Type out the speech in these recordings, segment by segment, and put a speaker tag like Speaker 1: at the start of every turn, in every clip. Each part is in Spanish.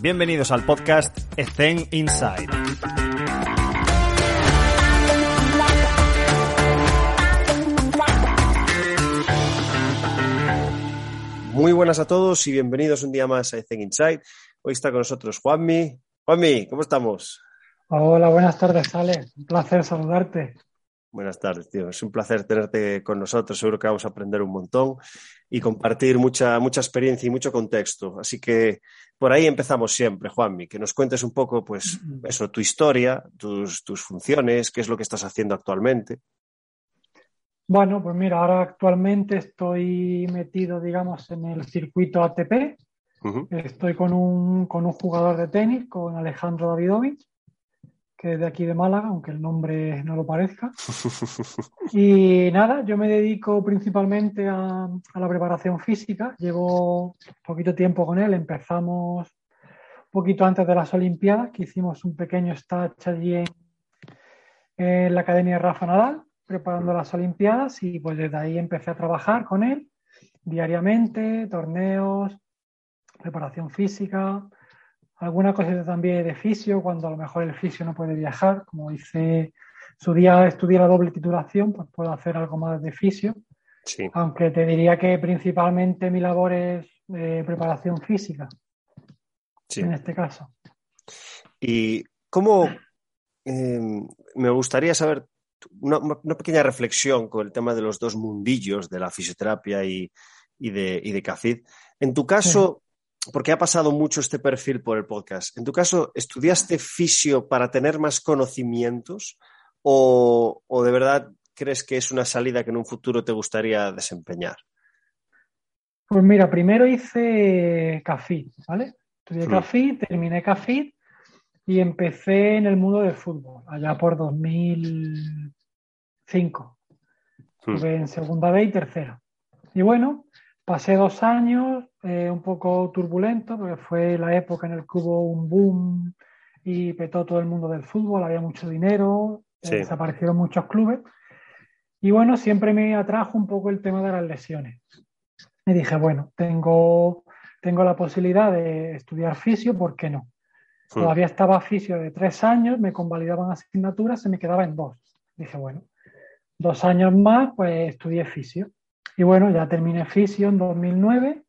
Speaker 1: Bienvenidos al podcast Zen Inside.
Speaker 2: Muy buenas a todos y bienvenidos un día más a Zen Inside. Hoy está con nosotros Juanmi. Juanmi, ¿cómo estamos?
Speaker 3: Hola, buenas tardes, Ale. Un placer saludarte.
Speaker 2: Buenas tardes, tío. Es un placer tenerte con nosotros. Seguro que vamos a aprender un montón y compartir mucha, mucha experiencia y mucho contexto. Así que por ahí empezamos siempre, Juanmi, que nos cuentes un poco, pues, eso, tu historia, tus, tus funciones, qué es lo que estás haciendo actualmente.
Speaker 3: Bueno, pues mira, ahora actualmente estoy metido, digamos, en el circuito ATP. Estoy con un, con un jugador de tenis, con Alejandro Davidovich, que es de aquí de Málaga, aunque el nombre no lo parezca. Y nada, yo me dedico principalmente a, a la preparación física. Llevo poquito tiempo con él. Empezamos un poquito antes de las Olimpiadas, que hicimos un pequeño stage allí en, en la Academia de Rafa Nadal, preparando las Olimpiadas. Y pues desde ahí empecé a trabajar con él diariamente, torneos, preparación física, alguna cosita también de fisio, cuando a lo mejor el fisio no puede viajar, como hice su día estudié la doble titulación, pues puedo hacer algo más de fisio,
Speaker 2: Sí.
Speaker 3: aunque te diría que principalmente mi labor es eh, preparación física,
Speaker 2: sí.
Speaker 3: en este caso.
Speaker 2: Y cómo eh, me gustaría saber una, una pequeña reflexión con el tema de los dos mundillos de la fisioterapia y, y de, y de CAFID. En tu caso, porque ha pasado mucho este perfil por el podcast, en tu caso, ¿estudiaste fisio para tener más conocimientos o, o de verdad crees que es una salida que en un futuro te gustaría desempeñar?
Speaker 3: Pues mira, primero hice CAFID, ¿vale? Estudié
Speaker 2: Mm.
Speaker 3: CAFID, terminé CAFID y empecé en el mundo del fútbol, allá por 2005.
Speaker 2: Mm.
Speaker 3: Estuve en segunda B y tercera. Y bueno, pasé dos años eh, un poco turbulento, porque fue la época en la que hubo un boom y petó todo el mundo del fútbol, había mucho dinero, eh,
Speaker 2: Sí.
Speaker 3: desaparecieron muchos clubes. Y bueno, siempre me atrajo un poco el tema de las lesiones. Y dije, bueno, tengo, tengo la posibilidad de estudiar fisio, ¿por qué no?
Speaker 2: Mm.
Speaker 3: Todavía estaba fisio de tres años, me convalidaban asignaturas, se me quedaba en dos. Dije, bueno, dos años más, pues estudié fisio. Y bueno, ya terminé fisio en 2009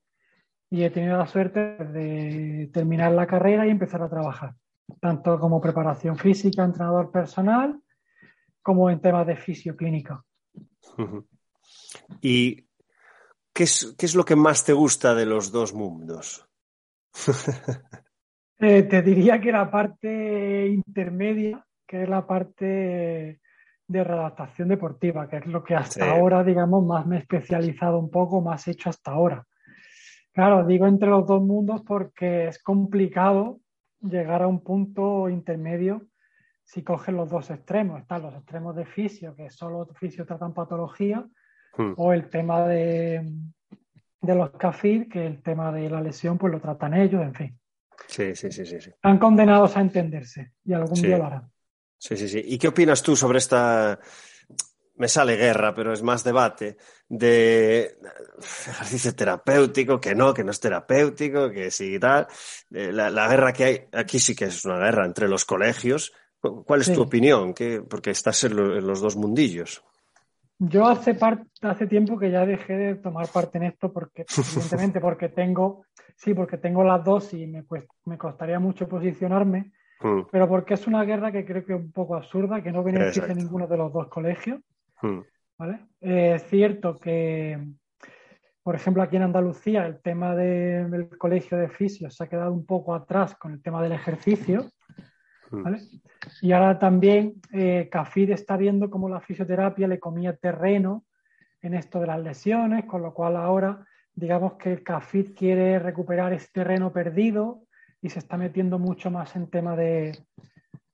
Speaker 3: y he tenido la suerte de terminar la carrera y empezar a trabajar, tanto como preparación física, entrenador personal, como en temas de fisio clínica.
Speaker 2: Ujú. ¿Y qué es, qué es lo que más te gusta de los dos mundos?
Speaker 3: Eh, te diría que la parte intermedia, que es la parte de readaptación deportiva, que es lo que hasta
Speaker 2: Sí.
Speaker 3: ahora, digamos, más me he especializado un poco, más he hecho hasta ahora. Claro, digo entre los dos mundos porque es complicado llegar a un punto intermedio si coges los dos extremos. Están los extremos de fisio, que solo fisio tratan patología,
Speaker 2: Mm.
Speaker 3: o el tema de, de los CAFID, que el tema de la lesión, pues lo tratan ellos, en fin.
Speaker 2: Sí, sí, sí, sí, sí.
Speaker 3: Están condenados a entenderse y algún
Speaker 2: Sí.
Speaker 3: día lo harán.
Speaker 2: Sí, sí, sí. ¿Y qué opinas tú sobre esta, me sale guerra, pero es más debate, de ejercicio terapéutico, que no, que no es terapéutico, que sí y tal? Eh, La, la guerra que hay, aquí sí que es una guerra entre los colegios. ¿Cu- ¿Cuál es
Speaker 3: Sí.
Speaker 2: tu opinión? ¿Qué- porque estás en, lo- en los dos mundillos.
Speaker 3: Yo hace, par- hace tiempo que ya dejé de tomar parte en esto porque, evidentemente, porque tengo, sí, porque tengo las dos y me, me costaría mucho posicionarme,
Speaker 2: Mm,
Speaker 3: pero porque es una guerra que creo que es un poco absurda, que no beneficia a ninguno de los dos colegios,
Speaker 2: mm,
Speaker 3: ¿vale? Eh, es cierto que, por ejemplo, aquí en Andalucía el tema de- del colegio de fisios se ha quedado un poco atrás con el tema del ejercicio,
Speaker 2: mm.
Speaker 3: ¿vale? Y ahora también eh, CAFID está viendo cómo la fisioterapia le comía terreno en esto de las lesiones, con lo cual ahora digamos que el CAFID quiere recuperar ese terreno perdido y se está metiendo mucho más en tema de,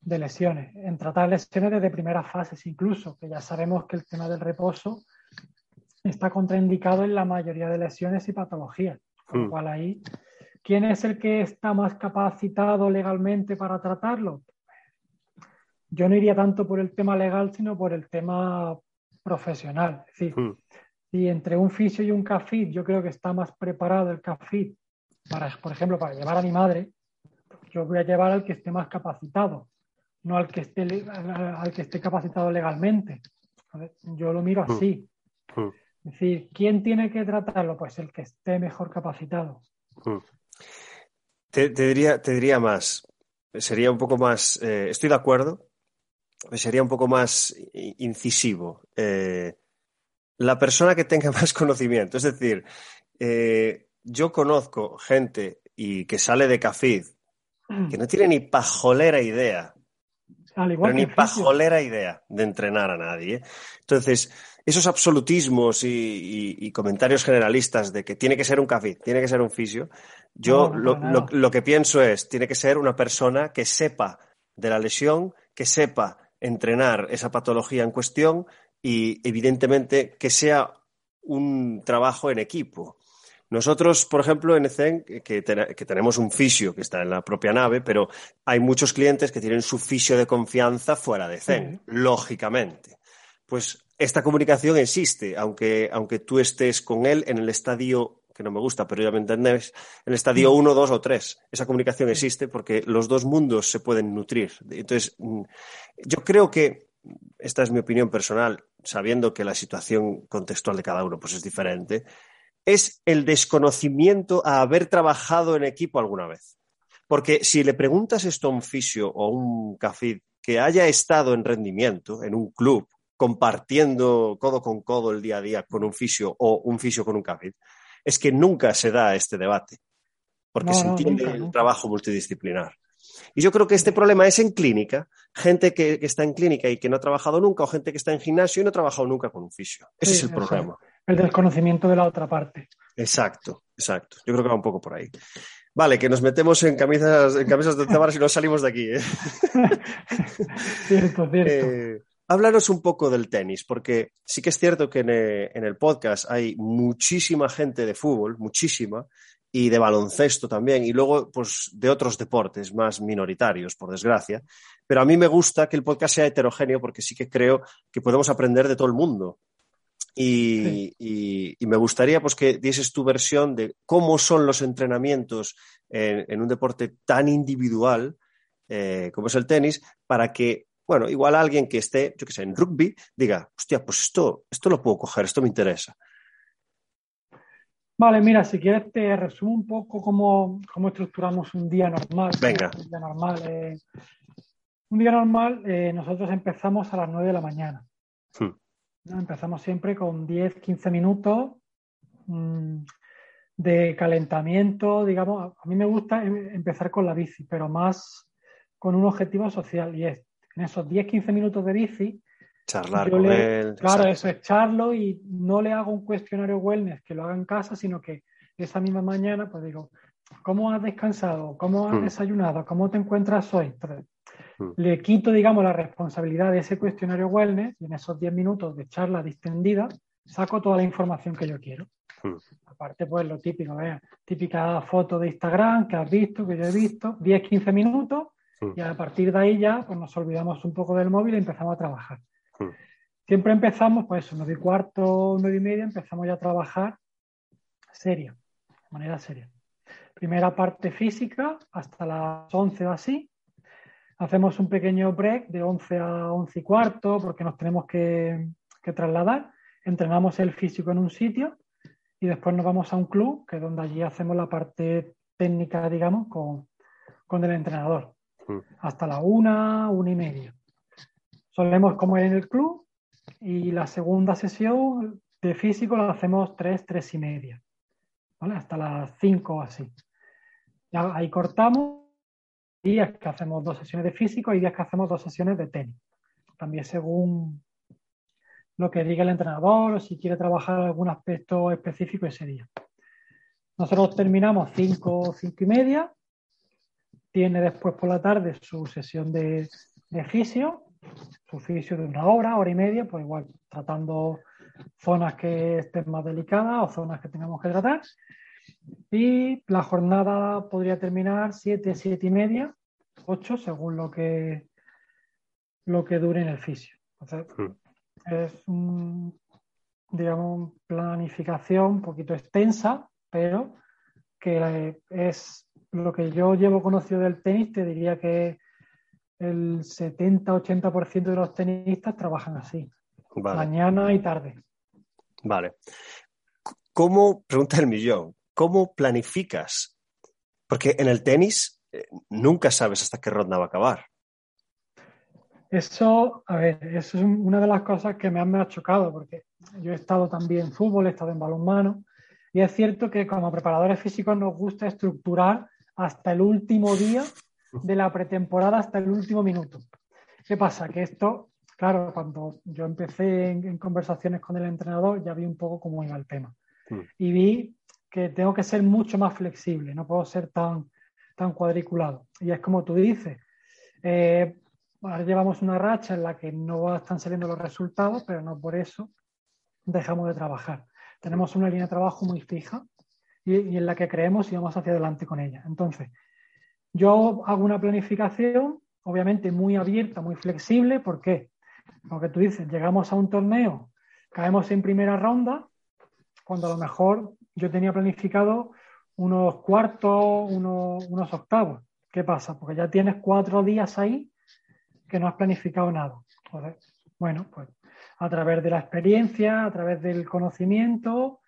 Speaker 3: de lesiones, en tratar lesiones desde primeras fases incluso, que ya sabemos que el tema del reposo está contraindicado en la mayoría de lesiones y patologías, con lo
Speaker 2: Mm.
Speaker 3: cual ahí, ¿quién es el que está más capacitado legalmente para tratarlo? Yo no iría tanto por el tema legal, sino por el tema profesional. Es decir,
Speaker 2: Mm.
Speaker 3: si entre un fisio y un CAFID yo creo que está más preparado el CAFID para, por ejemplo, para llevar a mi madre, yo voy a llevar al que esté más capacitado, no al que esté, al que esté capacitado legalmente. Yo lo miro así. Es decir, ¿quién tiene que tratarlo? Pues el que esté mejor capacitado.
Speaker 2: Te, diría, te diría más, sería un poco más, eh, estoy de acuerdo, sería un poco más incisivo. Eh, la persona que tenga más conocimiento, es decir, eh, yo conozco gente y que sale de Cafid mm. que no tiene ni pajolera idea, ni pajolera idea de entrenar a nadie. Entonces, esos absolutismos y, comentarios generalistas de que tiene que ser un Cafid, tiene que ser un fisio, yo lo que pienso es, tiene que ser una persona que sepa de la lesión, que sepa entrenar esa patología en cuestión y evidentemente que sea un trabajo en equipo. Nosotros, por ejemplo, en ECEN, que, tenemos un fisio que está en la propia nave, pero hay muchos clientes que tienen su fisio de confianza fuera de ECEN, lógicamente. Pues esta comunicación existe, aunque, aunque tú estés con él en el estadio que no me gusta, pero ya me entendéis, en el estadio 1, 2 o 3. Esa comunicación existe porque los dos mundos se pueden nutrir. Entonces, mm, yo creo que, esta es mi opinión personal, sabiendo que la situación contextual de cada uno pues es diferente, es el desconocimiento a haber trabajado en equipo alguna vez. Porque si le preguntas esto a un fisio o a un cafid que haya estado en rendimiento en un club, compartiendo codo con codo el día a día con un fisio o un fisio con un cafid, es que nunca se da este debate, porque se entiende el trabajo multidisciplinar. Y yo creo que este problema es en clínica, gente que, está en clínica y que no ha trabajado nunca, o gente que está en gimnasio y no ha trabajado nunca con un fisio. Ese es el problema.
Speaker 3: El desconocimiento de la otra parte.
Speaker 2: Exacto, exacto. Yo creo que va un poco por ahí. Vale, que nos metemos en camisas, en camisas de tabaras y no salimos de aquí. ¿eh?
Speaker 3: cierto, cierto.
Speaker 2: Eh, Háblanos un poco del tenis, porque sí que es cierto que eh, en el, podcast hay muchísima gente de fútbol, muchísima, y de baloncesto también, y luego pues de otros deportes más minoritarios, por desgracia. Pero a mí me gusta que el podcast sea heterogéneo porque sí que creo que podemos aprender de todo el mundo. Y, me gustaría pues que dieses tu versión de cómo son los entrenamientos en, un deporte tan individual eh, como es el tenis, para que bueno, igual alguien que esté, yo que sé, en rugby, diga, hostia, pues esto, esto lo puedo coger, esto me interesa.
Speaker 3: Vale, mira, si quieres te resumo un poco cómo, estructuramos un día normal.
Speaker 2: Venga.
Speaker 3: Un día normal, eh, un día normal eh, nosotros empezamos a las 9 de la mañana. Hmm. Empezamos siempre con 10, 15 minutos mm, de calentamiento, digamos. A mí me gusta em, empezar con la bici, pero más con un objetivo social y es en esos 10-15 minutos de bici,
Speaker 2: charlar con él.
Speaker 3: Claro, eso es charlo y no le hago un cuestionario wellness que lo haga en casa, sino que esa misma mañana, pues digo, ¿cómo has descansado? ¿Cómo has hmm. desayunado? ¿Cómo te encuentras hoy? Hmm. le quito, digamos, la responsabilidad de ese cuestionario wellness y en esos 10 minutos de charla distendida saco toda la información que yo quiero. Hmm. Aparte, pues lo típico, ¿eh? típica foto de Instagram que has visto, que yo he visto, 10-15 minutos Mm. Y a partir de ahí ya pues nos olvidamos un poco del móvil y empezamos a trabajar. Mm. Siempre empezamos, pues nueve y cuarto, nueve y media, empezamos ya a trabajar seria, de manera seria. Primera parte física hasta las 11 o así. Hacemos un pequeño break de 11 a 11 y cuarto porque nos tenemos que, trasladar. Entrenamos el físico en un sitio y después nos vamos a un club, que es donde allí hacemos la parte técnica, digamos, con, con el entrenador. Mm. hasta la una, una y media. Solemos comer en el club y la segunda sesión de físico la hacemos tres, tres y media, ¿vale? Hasta las cinco o así. Ya ahí cortamos días que hacemos dos sesiones de físico y días que hacemos dos sesiones de tenis. También según lo que diga el entrenador o si quiere trabajar algún aspecto específico ese día. Nosotros terminamos cinco, cinco y media tiene después por la tarde su sesión de, de fisio, su fisio de una hora, hora y media, pues igual tratando zonas que estén más delicadas o zonas que tengamos que tratar. Y la jornada podría terminar 7, 7 y media, 8, según lo que, lo que dure en el fisio. Hmm. es un, digamos, planificación un poquito extensa, pero que es lo que yo llevo conocido del tenis, te diría que el 70-80% de los tenistas trabajan así,
Speaker 2: Vale.
Speaker 3: mañana y tarde.
Speaker 2: Vale. ¿Cómo, pregunta el millón, cómo planificas? Porque en el tenis eh, nunca sabes hasta qué ronda va a acabar.
Speaker 3: Eso, a ver, eso es un- una de las cosas que me han, me ha chocado, porque yo he estado también en fútbol, he estado en balonmano, y es cierto que como preparadores físicos nos gusta estructurar hasta el último día de la pretemporada, hasta el último minuto. ¿Qué pasa? Que esto, claro, cuando yo empecé en, en conversaciones con el entrenador, ya vi un poco cómo iba el tema.
Speaker 2: Mm.
Speaker 3: Y vi que tengo que ser mucho más flexible, no puedo ser tan, tan cuadriculado. Y es como tú dices, eh, ahora llevamos una racha en la que no están saliendo los resultados, pero no por eso dejamos de trabajar. Tenemos una línea de trabajo muy fija y, y en la que creemos y vamos hacia adelante con ella. Entonces, yo hago una planificación, obviamente muy abierta, muy flexible. ¿Por qué? Porque tú dices, llegamos a un torneo, caemos en primera ronda, cuando a lo mejor yo tenía planificado unos cuartos, unos, unos octavos. ¿Qué pasa? Porque ya tienes cuatro días ahí que no has planificado nada. Bueno, pues a través de la experiencia, a través del conocimiento,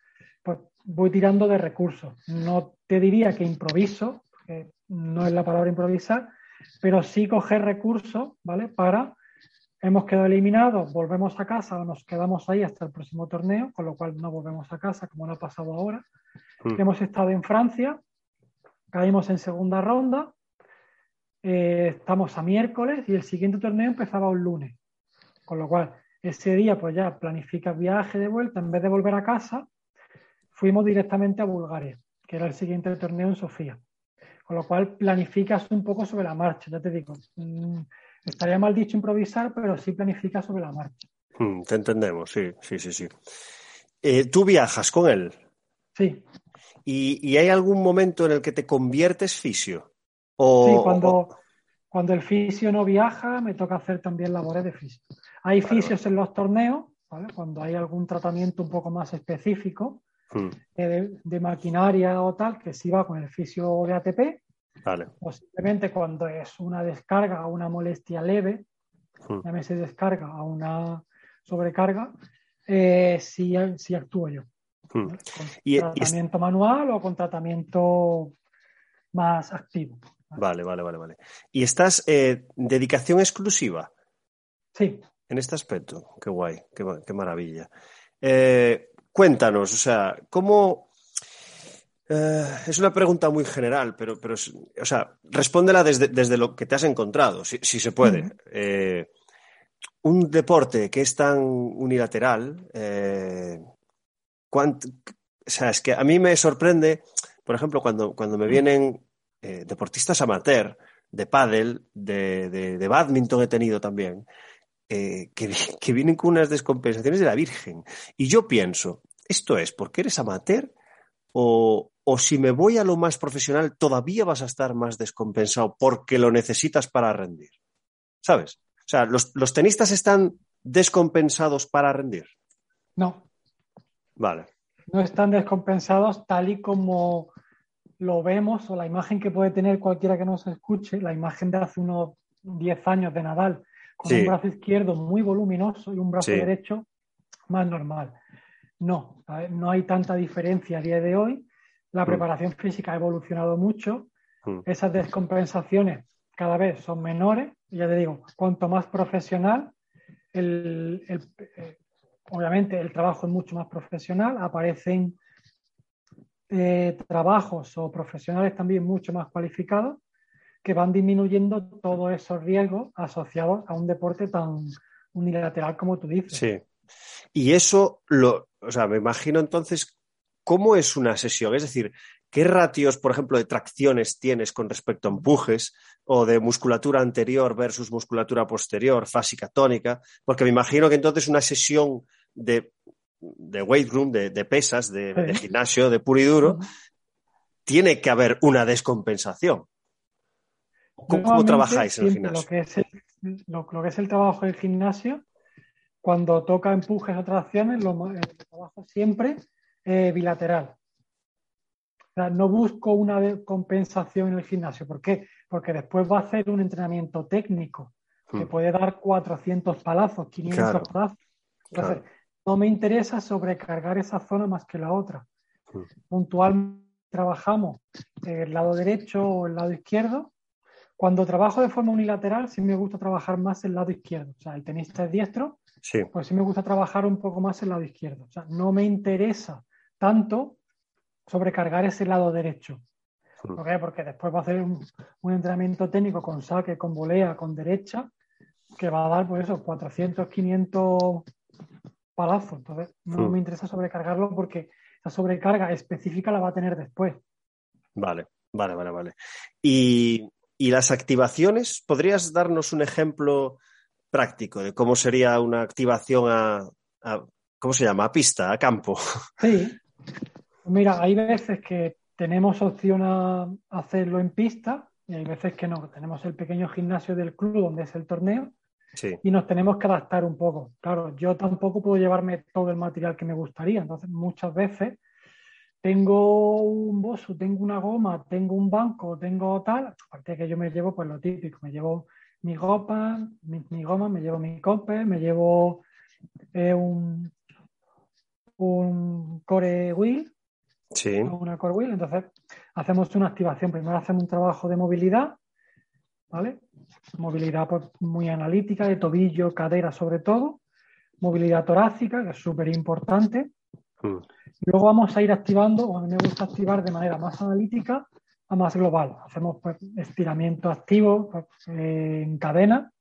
Speaker 3: pues voy tirando de recursos. No te diría que improviso, porque no es la palabra improvisar, pero sí coger recursos, ¿vale? Para, hemos quedado eliminados, volvemos a casa o nos quedamos ahí hasta el próximo torneo, con lo cual no volvemos a casa, como no ha pasado ahora.
Speaker 2: Mm.
Speaker 3: Hemos estado en Francia, caímos en segunda ronda, eh, estamos a miércoles y el siguiente torneo empezaba un lunes. Con lo cual, ese día pues ya planificas viaje de vuelta, en vez de volver a casa, fuimos directamente a Bulgaria, que era el siguiente torneo en Sofía. Con lo cual planificas un poco sobre la marcha, ya te digo. mm, estaría mal dicho improvisar, pero sí planificas sobre la marcha.
Speaker 2: Mm, te entendemos, sí, sí, sí, sí. Eh, ¿Tú viajas con él?
Speaker 3: Sí,
Speaker 2: ¿Y, y hay algún momento en el que te conviertes fisio? O,
Speaker 3: sí, cuando, cuando el fisio no viaja, me toca hacer también labores de fisio. Hay fisios en los torneos, ¿vale? Cuando hay algún tratamiento un poco más específico,
Speaker 2: Mm,
Speaker 3: eh, de, de maquinaria o tal, que sí va con el fisio de ATP,
Speaker 2: vale.
Speaker 3: o simplemente cuando es una descarga o una molestia leve,
Speaker 2: Mm.
Speaker 3: llámese descarga a una sobrecarga, eh, sí, sí actúo yo.
Speaker 2: Mm.
Speaker 3: ¿vale? Con
Speaker 2: Y-
Speaker 3: tratamiento manual o con tratamiento más activo.
Speaker 2: Vale, vale, vale, vale. ¿Y estás eh, dedicación exclusiva
Speaker 3: Sí,
Speaker 2: en este aspecto? Qué guay, qué, qué maravilla. Eh, cuéntanos, o sea, ¿cómo... eh, es una pregunta muy general, pero, pero o sea, respóndela desde, desde lo que te has encontrado, si, si se puede. Eh, un deporte que es tan unilateral, eh, o sea, es que a mí me sorprende, por ejemplo, cuando, cuando me vienen eh, deportistas amateur de pádel, de, de, de badminton he tenido también, eh, que, que vienen con unas descompensaciones de la Virgen. Y yo pienso, ¿esto es porque eres amateur? O, o si me voy a lo más profesional, todavía vas a estar más descompensado porque lo necesitas para rendir. ¿Sabes? O sea, los, los tenistas están descompensados para rendir.
Speaker 3: no,
Speaker 2: Vale.
Speaker 3: no están descompensados tal y como lo vemos o la imagen que puede tener cualquiera que nos escuche, la imagen de hace unos 10 años de Nadal, con
Speaker 2: Sí.
Speaker 3: un brazo izquierdo muy voluminoso y un brazo
Speaker 2: Sí.
Speaker 3: derecho más normal. No, no hay tanta diferencia a día de hoy. La
Speaker 2: Mm.
Speaker 3: preparación física ha evolucionado mucho.
Speaker 2: Mm.
Speaker 3: Esas descompensaciones cada vez son menores. Y ya te digo, cuanto más profesional, el, el- eh, obviamente el trabajo es mucho más profesional, aparecen eh, trabajos o profesionales también mucho más cualificados que van disminuyendo todos esos riesgos asociados a un deporte tan unilateral como tú dices.
Speaker 2: Sí. Y eso lo, o sea, me imagino entonces, ¿cómo es una sesión? Es decir, ¿qué ratios, por ejemplo, de tracciones tienes con respecto a empujes o de musculatura anterior versus musculatura posterior, fásica, tónica? Porque me imagino que entonces una sesión de, de weight room, de, de pesas, de,
Speaker 3: Sí.
Speaker 2: de gimnasio, de puro y duro, tiene que haber una descompensación. ¿Cómo, trabajáis en el gimnasio?
Speaker 3: Lo que, es el, lo, lo que es el trabajo del gimnasio, cuando toca empujes o tracciones, lo, trabajo siempre eh, bilateral. sea, no busco una compensación en el gimnasio. ¿Por qué? Porque después va a hacer un entrenamiento técnico que hmm. puede dar 400 palazos, 500 palazos. Entonces, no me interesa sobrecargar esa zona más que la otra. Hmm. Puntualmente trabajamos el lado derecho o el lado izquierdo. Cuando trabajo de forma unilateral, sí me gusta trabajar más el lado izquierdo. O sea, el tenista es diestro, pues sí me gusta trabajar un poco más el lado izquierdo. O sea, no me interesa tanto sobrecargar ese lado derecho. ¿Por qué? Porque después va a hacer un, entrenamiento técnico con saque, con volea, con derecha, que va a dar, pues eso, 400, 500 palazos. Entonces, no me interesa sobrecargarlo porque esa sobrecarga específica la va a tener después.
Speaker 2: Vale, vale, vale, vale. Y, y las activaciones, ¿podrías darnos un ejemplo práctico de cómo sería una activación a, ¿cómo se llama? A pista, a campo.
Speaker 3: Sí. Mira, hay veces que tenemos opción a hacerlo en pista y hay veces que no. Tenemos el pequeño gimnasio del club donde es el torneo y nos tenemos que adaptar un poco. Claro, yo tampoco puedo llevarme todo el material que me gustaría. Entonces, muchas veces tengo un bosu, tengo una goma, tengo un banco, tengo tal. Aparte de que yo me llevo pues lo típico, me llevo mi ropa, mi, goma, me llevo mi cope, me llevo eh, un, un core wheel,
Speaker 2: sí.
Speaker 3: una core wheel. Entonces hacemos una activación. Primero hacemos un trabajo de movilidad, ¿vale? Movilidad pues, muy analítica, de tobillo, cadera sobre todo. Movilidad torácica, que es súper importante. Mm. Luego vamos a ir activando, o a mí me gusta activar de manera más analítica, a más global. Hacemos pues, estiramiento activo pues, en cadena.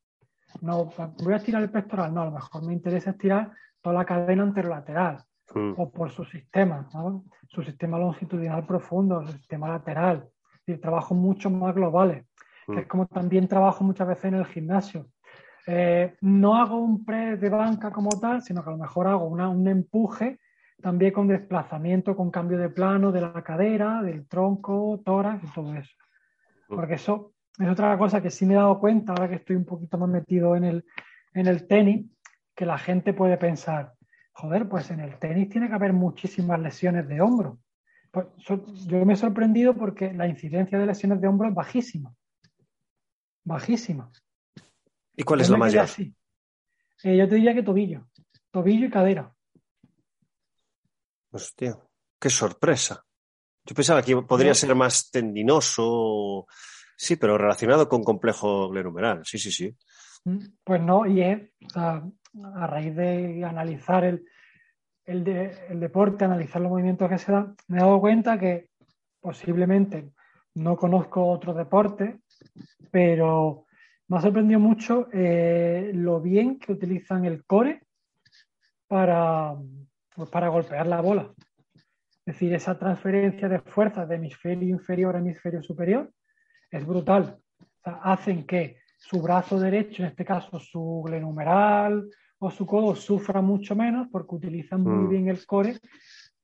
Speaker 3: No, voy a estirar el pectoral, no, a lo mejor me interesa estirar toda la cadena anterolateral mm. o por su sistema, su sistema longitudinal profundo, su sistema lateral. Y trabajo mucho más globales, que es mm. como también trabajo muchas veces en el gimnasio. Eh, no hago un press de banca como tal, sino que a lo mejor hago una, un empuje también con desplazamiento, con cambio de plano de la cadera, del tronco, tórax y todo eso. Porque eso es otra cosa que sí me he dado cuenta ahora que estoy un poquito más metido en el, en el tenis, que la gente puede pensar, joder, pues en el tenis tiene que haber muchísimas lesiones de hombro. Pues, yo me he sorprendido porque la incidencia de lesiones de hombro es bajísima. Bajísima.
Speaker 2: ¿Y cuál es la mayor?
Speaker 3: Eh, yo te diría que tobillo. Tobillo y cadera.
Speaker 2: Hostia, qué sorpresa. Yo pensaba que podría ser más tendinoso, sí, pero relacionado con complejo glenumeral. Sí, sí, sí.
Speaker 3: Mm, pues no, y es, a raíz de analizar el, el, deporte, analizar los movimientos que se dan, me he dado cuenta que posiblemente no conozco otro deporte, pero me ha sorprendido mucho eh, lo bien que utilizan el core para, pues para golpear la bola. Es decir, esa transferencia de fuerzas de hemisferio inferior a hemisferio superior es brutal. hacen que su brazo derecho, en este caso su glenumeral o su codo, sufra mucho menos porque utilizan muy mm. bien el core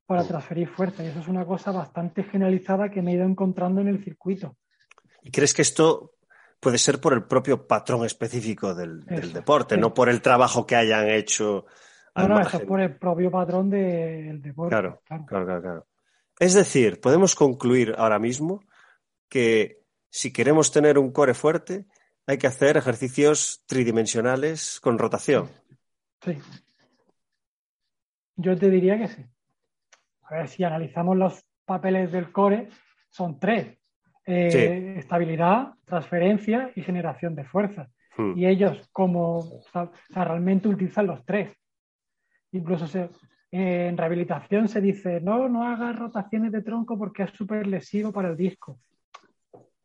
Speaker 3: para transferir fuerza. Y eso es una cosa bastante generalizada que me he ido encontrando en el circuito.
Speaker 2: ¿Y crees que esto puede ser por el propio patrón específico del, deporte, no por el trabajo que hayan hecho
Speaker 3: no, eso es por el propio patrón del deporte.
Speaker 2: Claro, claro, claro, Es decir, podemos concluir ahora mismo que si queremos tener un core fuerte, hay que hacer ejercicios tridimensionales con rotación.
Speaker 3: Sí. Yo te diría que sí. A ver, si analizamos los papeles del core, son tres. Eh, estabilidad, transferencia y generación de fuerza. Hmm. Y ellos, como realmente utilizan los tres. Incluso en rehabilitación se dice, no, no hagas rotaciones de tronco porque es súper lesivo para el disco.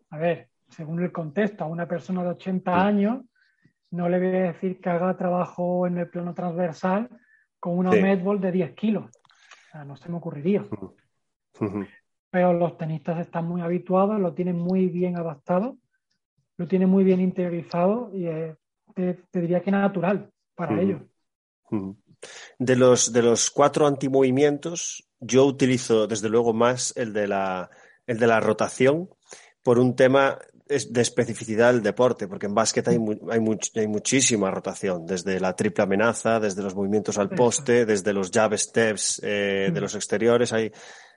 Speaker 3: A ver, según el contexto, a una persona de 80 años no le voy a decir que haga trabajo en el plano transversal con una medball de 10 kilos. O sea, no se me ocurriría. Pero los tenistas están muy habituados, lo tienen muy bien adaptado, lo tienen muy bien interiorizado y te, diría que natural para ellos.
Speaker 2: De los, de los cuatro antimovimientos, yo utilizo desde luego más el de la, el de la rotación por un tema de especificidad del deporte, porque en básquet hay, hay, hay, muchísima rotación, desde la triple amenaza, desde los movimientos al poste, desde los jab steps eh, de los exteriores, hay,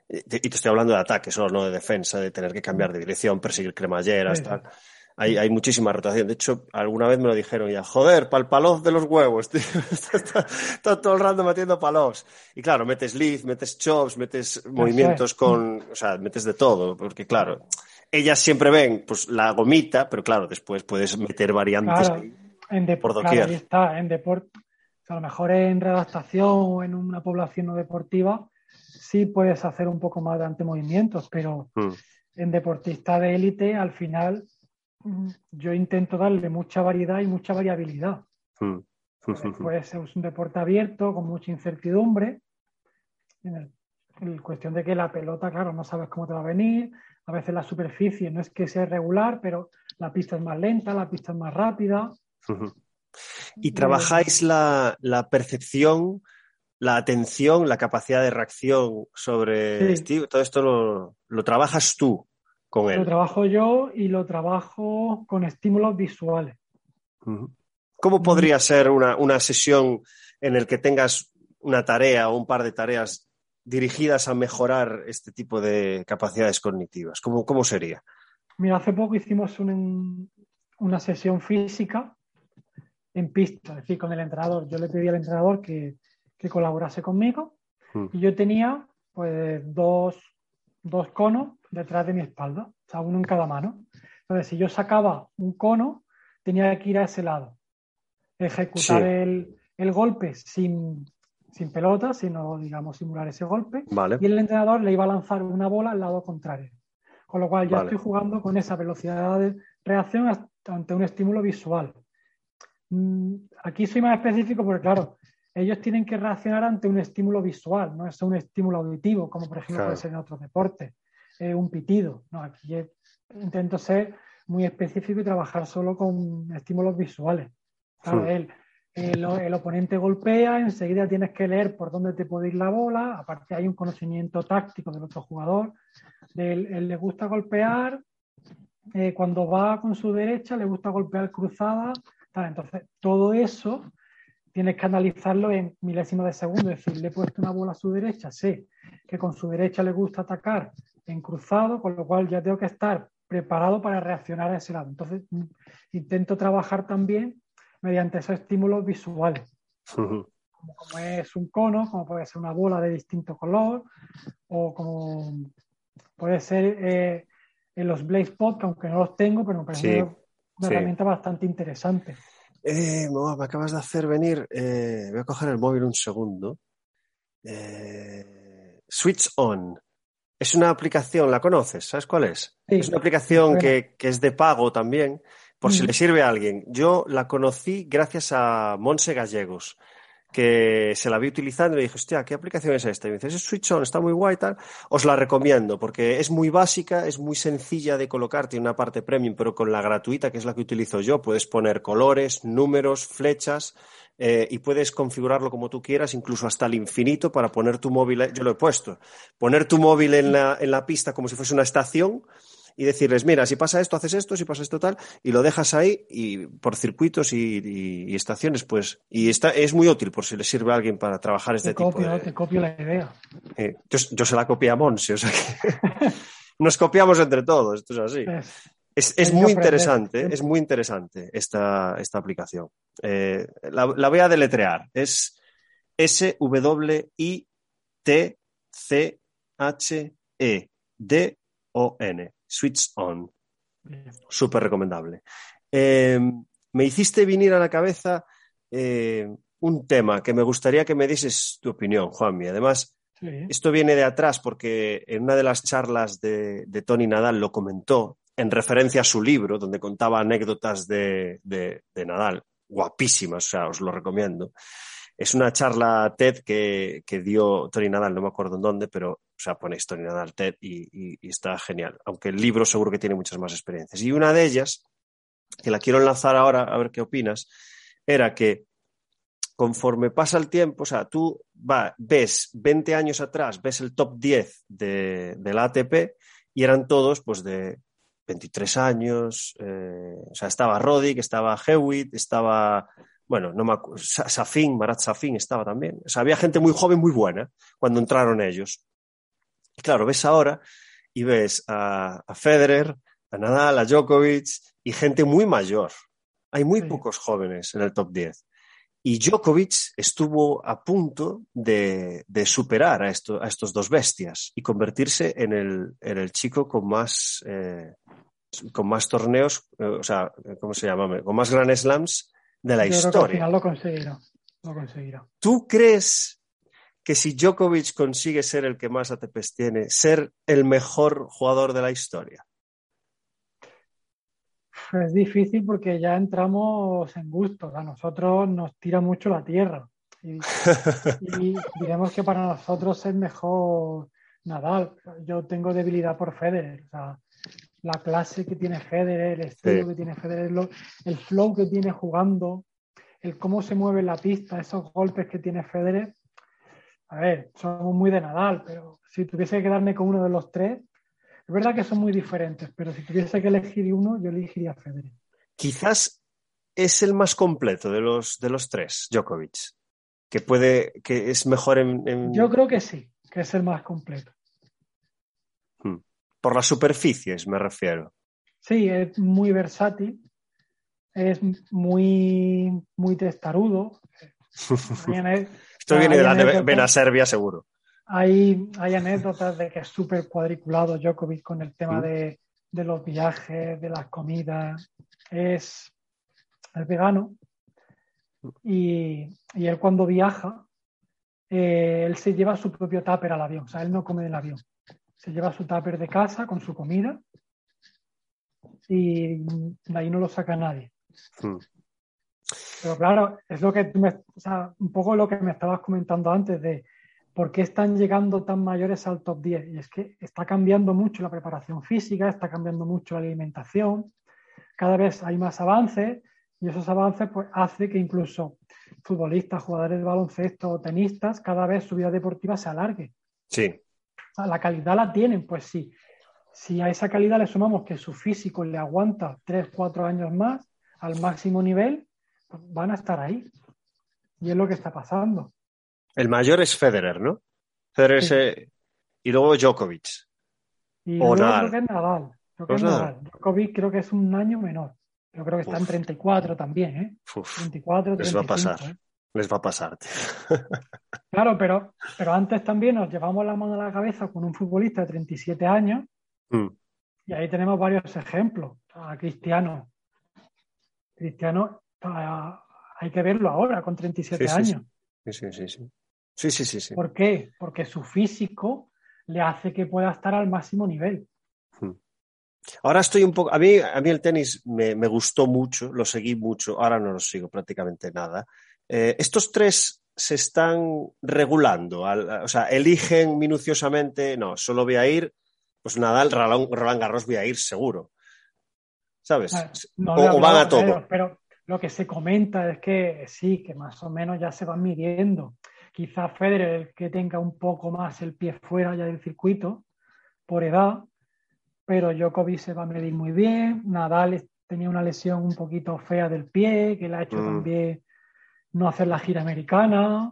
Speaker 2: Y te estoy hablando de ataque, solo no de defensa, de tener que cambiar de dirección, perseguir cremalleras, tal. Hay, hay muchísima rotación. De hecho, alguna vez me lo dijeron ya, joder, pal palof de los huevos, tío. Está, está- está todo el rato metiendo palos. Y claro, metes lead, metes chops, metes movimientos con, o sea, metes de todo, porque claro, ellas siempre ven pues la gomita, pero claro, después puedes meter variantes.
Speaker 3: Claro, en
Speaker 2: por
Speaker 3: claro,
Speaker 2: doquier.
Speaker 3: ahí está, en deporte. A lo mejor en redactación o en una población no deportiva sí puedes hacer un poco más de antemovimientos, pero
Speaker 2: Mm,
Speaker 3: en deportista de élite al final yo intento darle mucha variedad y mucha variabilidad.
Speaker 2: mm,
Speaker 3: Puede ser un deporte abierto con mucha incertidumbre. En, el- en cuestión de que la pelota, claro, no sabes cómo te va a venir. A veces la superficie no es que sea regular, pero la pista es más lenta, la pista es más rápida.
Speaker 2: Y trabajáis la, la percepción, la atención, la capacidad de reacción sobre
Speaker 3: Sí.
Speaker 2: estilo. Todo esto lo, lo trabajas tú con
Speaker 3: Lo trabajo yo y lo trabajo con estímulos visuales.
Speaker 2: ¿Cómo podría ser una, una sesión en el que tengas una tarea o un par de tareas dirigidas a mejorar este tipo de capacidades cognitivas? ¿Cómo, cómo sería?
Speaker 3: Mira, hace poco hicimos un- una sesión física en pista, es decir, con el entrenador. Yo le pedí al entrenador que, que colaborase conmigo
Speaker 2: Mm.
Speaker 3: y yo tenía pues dos, dos conos detrás de mi espalda, o sea, uno en cada mano. Entonces, si yo sacaba un cono, tenía que ir a ese lado, ejecutar
Speaker 2: Sí.
Speaker 3: el, el golpe sin, sin pelota, sino, digamos, simular ese golpe
Speaker 2: Vale.
Speaker 3: y el entrenador le iba a lanzar una bola al lado contrario. Con lo cual ya
Speaker 2: Vale.
Speaker 3: estoy jugando con esa velocidad de reacción ante un estímulo visual. Mm, Aquí soy más específico porque, claro, ellos tienen que reaccionar ante un estímulo visual, no es un estímulo auditivo, como por ejemplo
Speaker 2: Claro.
Speaker 3: puede ser en otros deportes, eh, un pitido. No, aquí es- intento ser muy específico y trabajar solo con estímulos visuales. Claro, él, el, el oponente golpea, enseguida tienes que leer por dónde te puede ir la bola, aparte hay un conocimiento táctico del otro jugador, él, él le gusta golpear, eh, cuando va con su derecha le gusta golpear cruzada, tal. entonces todo eso tienes que analizarlo en milésimos de segundo, es decir, le he puesto una bola a su derecha, sé que con su derecha le gusta atacar en cruzado, con lo cual ya tengo que estar preparado para reaccionar a ese lado. Entonces mm, intento trabajar también mediante esos estímulos visuales como, como es un cono, como puede ser una bola de distinto color, o como puede ser eh, en los Blaze Pop, que aunque no los tengo, pero me parece
Speaker 2: Sí,
Speaker 3: una, una
Speaker 2: sí.
Speaker 3: herramienta bastante interesante.
Speaker 2: Eh, no, me acabas de hacer venir. eh, voy a coger el móvil un segundo. Eh, Switch On. Es una aplicación, ¿la conoces? ¿Sabes cuál es?
Speaker 3: Sí,
Speaker 2: es una aplicación que, que es de pago también, por si le sirve a alguien. Yo la conocí gracias a Monse Gallegos, que se la vi utilizando y le dije, hostia, ¿qué aplicación es esta? Y me dice, es Switch On, está muy guay tal. Os la recomiendo porque es muy básica, es muy sencilla de colocar, tiene una parte premium, pero con la gratuita, que es la que utilizo yo, puedes poner colores, números, flechas eh, y puedes configurarlo como tú quieras, incluso hasta el infinito para poner tu móvil, yo lo he puesto, poner tu móvil en la, en la pista como si fuese una estación y decirles, mira, si pasa esto, haces esto, si pasa esto, tal, y lo dejas ahí y por circuitos y, y- y estaciones, pues, y está, es muy útil por si le sirve a alguien para trabajar este
Speaker 3: Te
Speaker 2: tipo
Speaker 3: copio,
Speaker 2: de...
Speaker 3: te copio la idea.
Speaker 2: Eh, yo, yo se la copié a Monse, o sea que nos copiamos entre todos, esto es así.
Speaker 3: Es-
Speaker 2: Es, muy interesante, es muy interesante esta, esta aplicación. Eh, la, la voy a deletrear. Es S-W-I-T-C-H-E-D-O-N. Switch On. Súper recomendable. Eh, me hiciste venir a la cabeza eh, un tema que me gustaría que me dieses tu opinión, Juanmi. Además,
Speaker 3: sí.
Speaker 2: esto viene de atrás porque en una de las charlas de, de Tony Nadal lo comentó en referencia a su libro, donde contaba anécdotas de, de- de Nadal, guapísimas, o sea, os lo recomiendo. Es una charla TED que, que dio Tony Nadal, no me acuerdo en dónde, pero, o sea, ponéis Tony Nadal TED y, y- está genial. Aunque el libro seguro que tiene muchas más experiencias. Y una de ellas, que la quiero enlazar ahora, a ver qué opinas, era que conforme pasa el tiempo, o sea, tú ves 20 años atrás, ves el top 10 de, de la ATP y eran todos pues de 23 años, eh, o sea, estaba Roddick, estaba Hewitt, estaba, bueno, no me acu- Sa- Safin, Marat Safin estaba también. O sea, había gente muy joven, muy buena cuando entraron ellos. Claro, ves ahora y ves a, a Federer, a Nadal, a Djokovic y gente muy mayor. Hay muy
Speaker 3: Sí.
Speaker 2: pocos jóvenes en el top 10. Y Djokovic estuvo a punto de, de superar a, esto- a estos dos bestias y convertirse en el, en el chico con más, eh, con más torneos, eh, o sea, ¿cómo se llama? Con más Grand Slams de la
Speaker 3: Yo creo que al
Speaker 2: historia.
Speaker 3: final lo conseguirá. Lo conseguirá.
Speaker 2: ¿Tú crees que si Djokovic consigue ser el que más ATPs tiene, ser el mejor jugador de la historia?
Speaker 3: Es difícil porque ya entramos en gustos. A nosotros nos tira mucho la tierra. Y, y diremos que para nosotros es mejor Nadal. Yo tengo debilidad por Federer. O sea, la clase que tiene Federer, el estilo
Speaker 2: Sí.
Speaker 3: que tiene Federer, lo- el flow que tiene jugando, el cómo se mueve la pista, esos golpes que tiene Federer. A ver, somos muy de Nadal, pero si tuviese que quedarme con uno de los tres, es verdad que son muy diferentes, pero si tuviese que elegir uno, yo elegiría a Federer.
Speaker 2: Quizás es el más completo de los, de los tres, Djokovic, que puede, que es mejor en, en-
Speaker 3: Yo creo que sí, que es el más completo.
Speaker 2: Por las superficies, me refiero.
Speaker 3: Sí, es muy versátil, es muy, muy testarudo. Es-
Speaker 2: Esto viene de
Speaker 3: hay
Speaker 2: la de
Speaker 3: anécdotas-
Speaker 2: Benaserbia, seguro.
Speaker 3: Hay, hay anécdotas de que es súper cuadriculado Djokovic con el tema
Speaker 2: Mm.
Speaker 3: de, de los viajes, de las comidas. Es, es vegano y, y él cuando viaja, eh, él se lleva su propio tupper al avión, o sea, él no come del avión. Se lleva su tupper de casa con su comida y de ahí no lo saca nadie.
Speaker 2: Mm.
Speaker 3: Pero claro, es lo que tú me, o sea, un poco lo que me estabas comentando antes de por qué están llegando tan mayores al top 10. Y es que está cambiando mucho la preparación física, está cambiando mucho la alimentación, cada vez hay más avances y esos avances pues hace que incluso futbolistas, jugadores de baloncesto o tenistas, cada vez su vida deportiva se alargue.
Speaker 2: Sí,
Speaker 3: la calidad la tienen, pues sí. Si a esa calidad le sumamos que su físico le aguanta 3, 4 años más al máximo nivel, pues van a estar ahí. Y es lo que está pasando.
Speaker 2: el mayor es Federer, ¿no? Federer
Speaker 3: Sí.
Speaker 2: es, y luego Djokovic.
Speaker 3: Y
Speaker 2: O
Speaker 3: luego
Speaker 2: Nadal.
Speaker 3: creo que es Nadal. Creo que
Speaker 2: Pues
Speaker 3: es
Speaker 2: Nadal.
Speaker 3: Djokovic creo que es un año menor. Yo creo que está en
Speaker 2: Uf.
Speaker 3: 34 también, ¿eh?
Speaker 2: Uf,
Speaker 3: 24,
Speaker 2: les va a
Speaker 3: 35.
Speaker 2: pasar.
Speaker 3: ¿eh?
Speaker 2: Les va a pasar. tío.
Speaker 3: Claro, pero, pero antes también nos llevamos la mano a la cabeza con un futbolista de 37 años
Speaker 2: Mm.
Speaker 3: y ahí tenemos varios ejemplos. A Cristiano. Cristiano, hay que verlo ahora con 37
Speaker 2: Sí,
Speaker 3: años.
Speaker 2: Sí, sí, sí, sí. Sí, sí, sí, sí.
Speaker 3: ¿Por qué? Porque su físico le hace que pueda estar al máximo nivel.
Speaker 2: Ahora estoy un poco. A mí, a mí el tenis me, me gustó mucho, lo seguí mucho, ahora no lo sigo prácticamente nada. Eh, estos tres se están regulando, al- o sea, eligen minuciosamente, no, solo voy a ir, pues Nadal, Roland, Garros voy a ir seguro. ¿Sabes?
Speaker 3: No
Speaker 2: o, van a
Speaker 3: ellos,
Speaker 2: todo.
Speaker 3: pero lo que se comenta es que sí, que más o menos ya se van midiendo. Quizá Federer, el que tenga un poco más el pie fuera ya del circuito, por edad, pero Djokovic se va a medir muy bien. Nadal tenía una lesión un poquito fea del pie, que le ha hecho
Speaker 2: Mm.
Speaker 3: también no hacer la gira americana,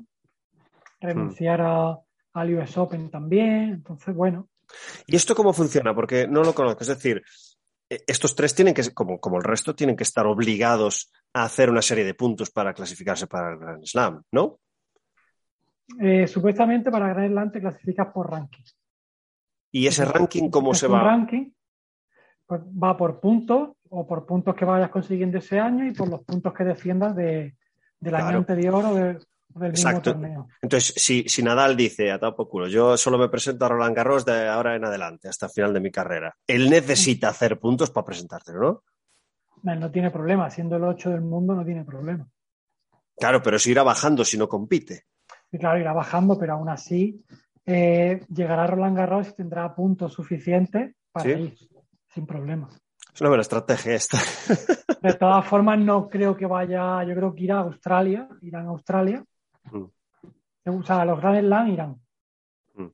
Speaker 3: renunciar a, al US Open también. Entonces, bueno,
Speaker 2: ¿Y esto cómo funciona? Porque no lo conozco. Es decir, eh, estos tres tienen que, como, como el resto, tienen que estar obligados a hacer una serie de puntos para clasificarse para el Grand Slam, ¿no?
Speaker 3: eh, supuestamente para Grand Slam te clasificas por ranking.
Speaker 2: Y ese ranking, ¿cómo
Speaker 3: es
Speaker 2: se va?
Speaker 3: ranking, pues va por puntos o por puntos que vayas consiguiendo ese año y por los puntos que defiendas de, del
Speaker 2: Claro.
Speaker 3: año anterior o, de- del mismo torneo.
Speaker 2: Entonces, si, si Nadal dice a por culo, yo solo me presento a Roland Garros de ahora en adelante, hasta el final de mi carrera, él necesita hacer puntos para presentártelo, ¿no?
Speaker 3: No, tiene problema, siendo el 8 del mundo no tiene problema.
Speaker 2: Claro, pero si irá bajando si no compite.
Speaker 3: Y claro, irá bajando, pero aún así eh, llegará Roland Garros y tendrá puntos suficientes para
Speaker 2: Sí.
Speaker 3: ir, sin problema.
Speaker 2: Es una buena estrategia esta.
Speaker 3: De todas formas, no creo que vaya, yo creo que irá a Australia, irán a Australia.
Speaker 2: Mm.
Speaker 3: O sea, los Grand Slam irán.
Speaker 2: Mm.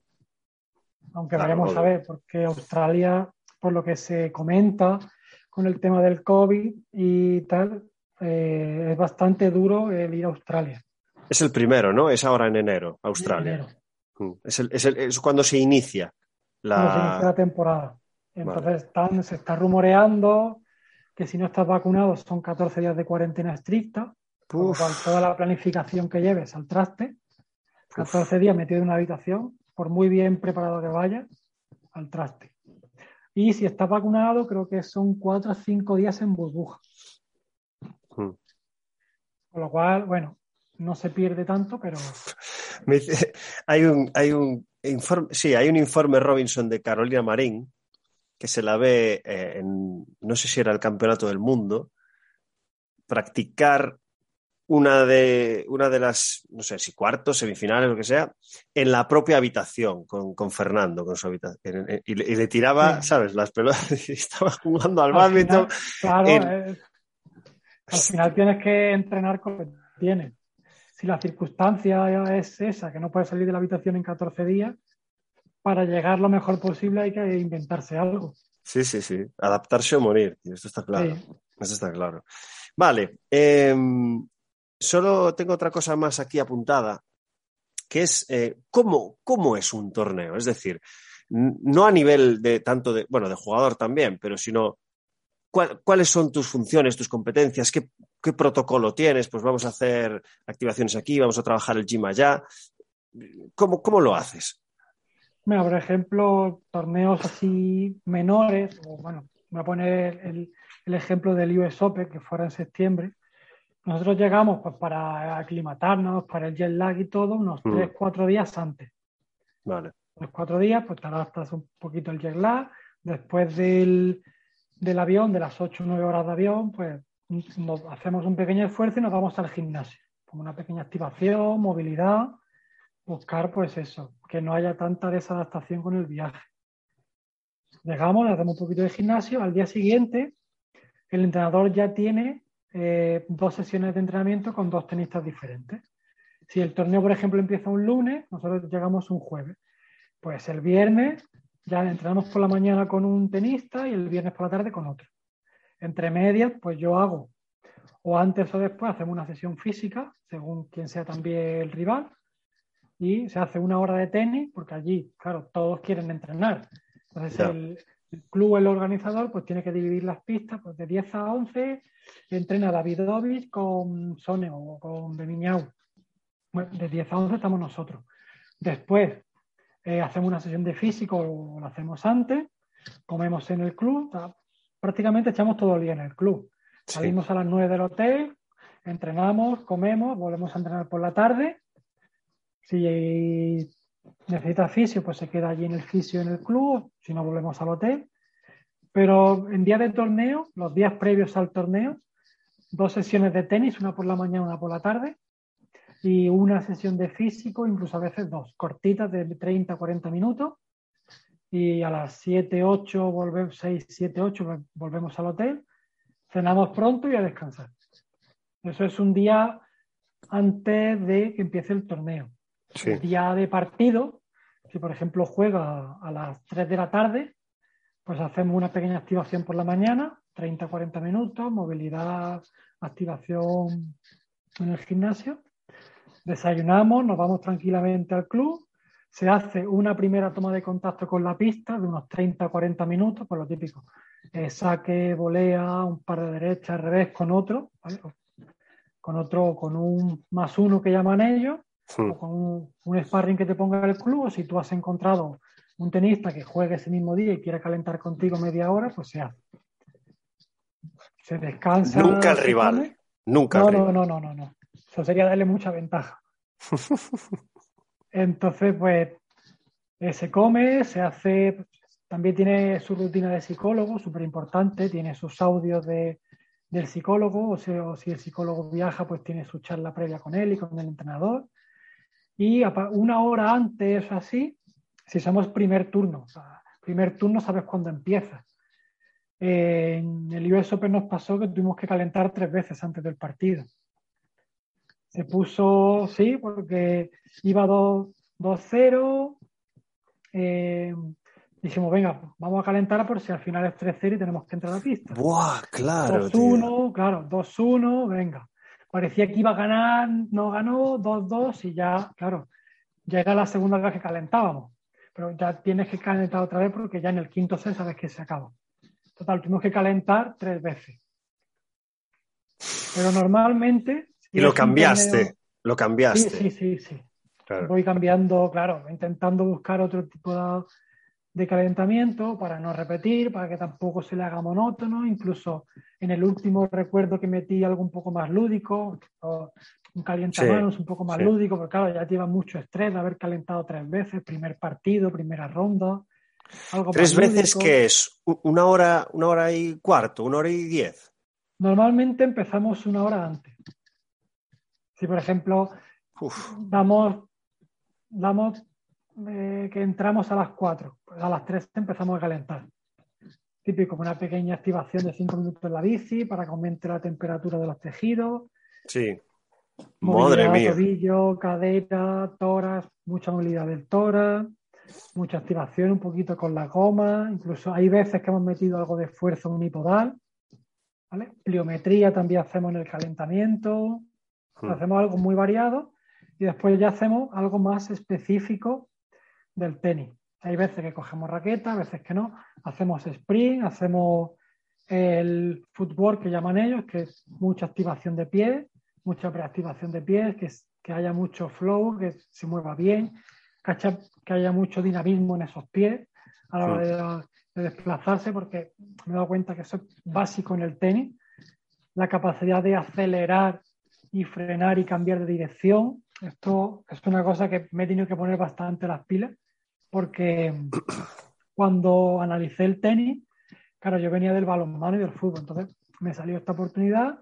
Speaker 3: Aunque
Speaker 2: Claro,
Speaker 3: veremos
Speaker 2: obvio.
Speaker 3: a ver, porque Australia, por lo que se comenta con el tema del COVID y tal, eh, es bastante duro el ir a Australia.
Speaker 2: Es el primero, ¿no? Es ahora en enero,
Speaker 3: en
Speaker 2: Australia.
Speaker 3: enero.
Speaker 2: Mm. Es, el- es el- es cuando se inicia
Speaker 3: cuando se inicia la temporada. Entonces están, se está rumoreando que si no estás vacunado son 14 días de cuarentena estricta, con toda la planificación que lleves al traste, 14 días metido en una habitación, por muy bien preparado que vayas, al traste. Y si estás vacunado, creo que son 4 o 5 días en burbuja. Hmm. Con lo cual, bueno, no se pierde tanto, pero.
Speaker 2: hay un, hay un informe, sí, hay un informe Robinson de Carolina Marín que se la ve eh, en, no sé si era el campeonato del mundo, practicar una de, una de las, no sé si cuartos, semifinales, lo que sea, en la propia habitación con, con Fernando, con su habitación. Y, le, tiraba, ¿sabes? Las pelotas y estaba jugando al, badminton.
Speaker 3: Claro, eh, al final tienes que entrenar con lo que tienes. Si la circunstancia es esa, que no puedes salir de la habitación en 14 días, para llegar lo mejor posible hay que inventarse algo.
Speaker 2: Sí, sí, sí. Adaptarse o morir. Esto está claro. Esto está claro. Vale. Em, solo tengo otra cosa más aquí apuntada, que es eh, ¿cómo, cómo es un torneo. Es decir, no a nivel de tanto de, bueno, de jugador también, pero sino cuáles son tus funciones, tus competencias, ¿Qué, qué protocolo tienes, pues vamos a hacer activaciones aquí, vamos a trabajar el gym allá. ¿Cómo, cómo lo haces?
Speaker 3: Mira, por ejemplo, torneos así menores, o bueno, voy a poner el, el ejemplo del US Open, que fuera en septiembre. Nosotros llegamos pues, para aclimatarnos, para el jet lag y todo, unos 3, mm. 4 días antes.
Speaker 2: Vale.
Speaker 3: Los cuatro días, pues te adaptas un poquito el jet lag. Después del, del avión, de las 8 o 9 horas de avión, pues nos hacemos un pequeño esfuerzo y nos vamos al gimnasio. Como una pequeña activación, movilidad, buscar pues eso, que no haya tanta desadaptación con el viaje. Llegamos, hacemos un poquito de gimnasio, al día siguiente el entrenador ya tiene eh, dos sesiones de entrenamiento con dos tenistas diferentes. Si el torneo, por ejemplo, empieza un lunes, nosotros llegamos un jueves. Pues el viernes ya entrenamos por la mañana con un tenista y el viernes por la tarde con otro. Entre medias, pues yo hago, o antes o después, hacemos una sesión física, según quien sea también el rival, y se hace una hora de tenis, porque allí, claro, todos quieren entrenar. Entonces el, club, el organizador, pues tiene que dividir las pistas pues, de 10 a 11, entrena David Davidovich con Sone o con Bemiñau. de 10 a 11 estamos nosotros. Después eh, hacemos una sesión de físico, o lo hacemos antes, comemos en el club, prácticamente echamos todo el día en el club. Salimos a las 9 del hotel, entrenamos, comemos, volvemos a entrenar por la tarde si necesita fisio, pues se queda allí en el fisio en el club, si no volvemos al hotel. Pero en día de torneo, los días previos al torneo, dos sesiones de tenis, una por la mañana, una por la tarde, y una sesión de físico, incluso a veces dos, cortitas de 30 40 minutos. Y a las 7, 8, volvemos, 6, 7, 8, volvemos al hotel, cenamos pronto y a descansar. Eso es un día antes de que empiece el torneo. El día de partido, si por ejemplo juega a las 3 de la tarde, pues hacemos una pequeña activación por la mañana, 30-40 minutos, movilidad, activación en el gimnasio. Desayunamos, nos vamos tranquilamente al club, se hace una primera toma de contacto con la pista de unos 30-40 minutos, por lo típico. Eh, saque, volea, un par de derecha, al revés con otro, con otro, con un más uno que llaman ellos. O con un, sparring que te ponga el club, o si tú has encontrado un tenista que juegue ese mismo día y quiere calentar contigo media hora, pues se hace. Se descansa.
Speaker 2: Nunca el rival. Nunca.
Speaker 3: No,
Speaker 2: el
Speaker 3: no, no, no, no, no. Eso sería darle mucha ventaja. Entonces, pues, eh, se come, se hace. También tiene su rutina de psicólogo, súper importante. Tiene sus audios de, del psicólogo, o, sea, o si el psicólogo viaja, pues tiene su charla previa con él y con el entrenador y una hora antes así, si somos primer turno, primer turno sabes cuándo empieza. en el US Open nos pasó que tuvimos que calentar tres veces antes del partido. Se puso, sí, porque iba 2-0. Eh, dijimos, venga, vamos a calentar por si al final es 3-0 y tenemos que entrar a la pista.
Speaker 2: ¡Buah, claro!
Speaker 3: 2-1, claro, 2-1, venga parecía que iba a ganar, no ganó, 2-2 y ya, claro, ya era la segunda vez que calentábamos. pero ya tienes que calentar otra vez porque ya en el quinto set sabes que se acaba. Total, tuvimos que calentar tres veces. Pero normalmente...
Speaker 2: y lo cambiaste, lo cambiaste.
Speaker 3: Sí, sí, sí, sí. Voy cambiando, claro, intentando buscar otro tipo de, de, calentamiento para no repetir, para que tampoco se le haga monótono. Incluso en el último recuerdo que metí algo un poco más lúdico, un calientamanos un poco más lúdico, porque claro, ya lleva mucho estrés de haber calentado tres veces, primer partido, primera ronda.
Speaker 2: Algo ¿Tres veces qué es? ¿Una hora, ¿Una hora y cuarto? ¿Una hora y diez?
Speaker 3: Normalmente empezamos una hora antes. Si, por ejemplo, damos, damos eh, que entramos a las cuatro, pues a las tres empezamos a calentar. Típico, una pequeña activación de cinco minutos en la bici para que aumente la temperatura de los tejidos.
Speaker 2: Sí. Madre mía.
Speaker 3: Tobillo, cadera, toras, mucha movilidad del tórax, mucha activación un poquito con la goma. Incluso hay veces que hemos metido algo de esfuerzo unipodal. ¿vale? Pliometría también hacemos en el calentamiento. Hmm. Hacemos algo muy variado y después ya hacemos algo más específico del tenis. Hay veces que cogemos raqueta, a veces que no. Hacemos sprint, hacemos el footwork que llaman ellos, que es mucha activación de pies mucha preactivación de pies, que, que haya mucho flow, que se mueva bien, que haya mucho dinamismo en esos pies a la hora de, desplazarse, porque me he dado cuenta que eso es básico en el tenis, la capacidad de acelerar y frenar y cambiar de dirección. Esto es una cosa que me he tenido que poner bastante las pilas, porque cuando analicé el tenis, claro, yo venía del balonmano y del fútbol, entonces me salió esta oportunidad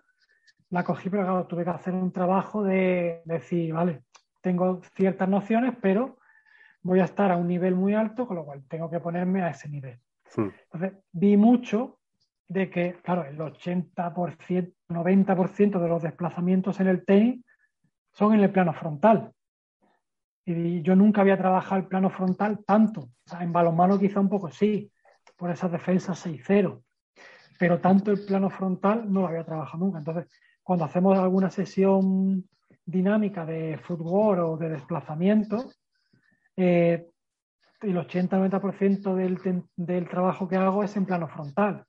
Speaker 3: la cogí, pero claro, tuve que hacer un trabajo de, decir, vale, tengo ciertas nociones, pero voy a estar a un nivel muy alto, con lo cual tengo que ponerme a ese nivel. Hmm. Entonces, vi mucho de que, claro, el 80%, 90% de los desplazamientos en el tenis son en el plano frontal. Y yo nunca había trabajado el plano frontal tanto. O sea, en balonmano quizá un poco sí, por esas defensas 6-0. Pero tanto el plano frontal no lo había trabajado nunca. Entonces, cuando hacemos alguna sesión dinámica de fútbol o de desplazamiento, eh, el 80-90% del, del, trabajo que hago es en plano frontal.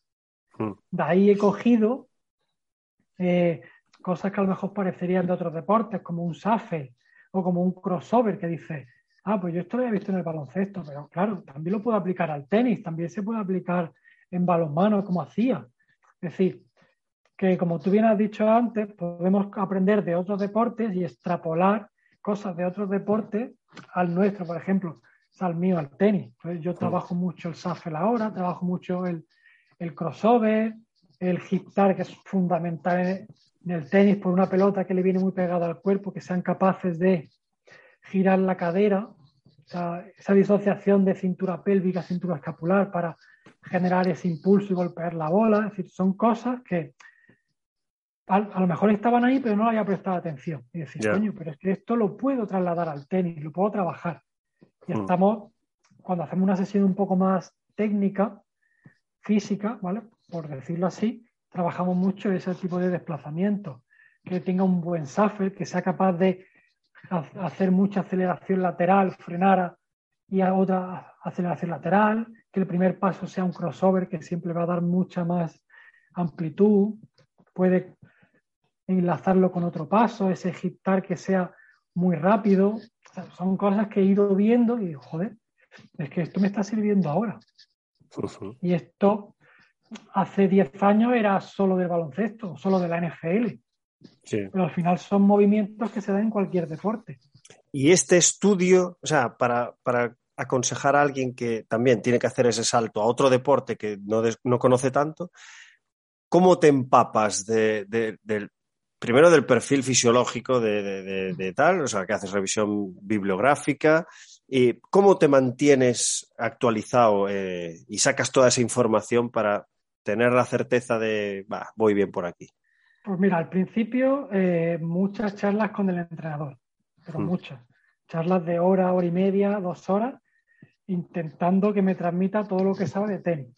Speaker 3: Hmm. De ahí he cogido eh, cosas que a lo mejor parecerían de otros deportes, como un SAFE o como un crossover que dice, ah, pues yo esto lo he visto en el baloncesto, pero claro, también lo puedo aplicar al tenis, también se puede aplicar en balonmano como hacía. Es decir, que como tú bien has dicho antes, podemos aprender de otros deportes y extrapolar cosas de otros deportes al nuestro, por ejemplo, al mío, al tenis. Pues yo trabajo mucho el shuffle ahora, trabajo mucho el, el crossover, el hip que es fundamental en, el tenis por una pelota que le viene muy pegada al cuerpo, que sean capaces de girar la cadera, esa disociación de cintura pélvica, cintura escapular para generar ese impulso y golpear la bola. Es decir, son cosas que a, lo mejor estaban ahí, pero no le había prestado atención. Y decir, coño, pero es que esto lo puedo trasladar al tenis, lo puedo trabajar. Y hmm. estamos, cuando hacemos una sesión un poco más técnica, física, ¿vale? Por decirlo así, trabajamos mucho ese tipo de desplazamiento, que tenga un buen shuffle, que sea capaz de hacer mucha aceleración lateral, frenar y a otra aceleración lateral, que el primer paso sea un crossover que siempre va a dar mucha más amplitud, puede enlazarlo con otro paso, ese ejecutar que sea muy rápido. son cosas que he ido viendo y digo, joder, es que esto me está sirviendo ahora. Y esto hace 10 años era solo del baloncesto, solo de la NFL. Pero al final son movimientos que se dan en cualquier deporte.
Speaker 2: Y este estudio, o sea, para, para aconsejar a alguien que también tiene que hacer ese salto a otro deporte que no, no conoce tanto, ¿cómo te empapas de, primero del perfil fisiológico de, tal, o sea, que haces revisión bibliográfica, y cómo te mantienes actualizado eh, y sacas toda esa información para tener la certeza de, va, voy bien por aquí.
Speaker 3: Pues mira, al principio eh, muchas charlas con el entrenador, pero hmm. muchas. Charlas de hora, hora y media, dos horas, intentando que me transmita todo lo que sabe de tenis.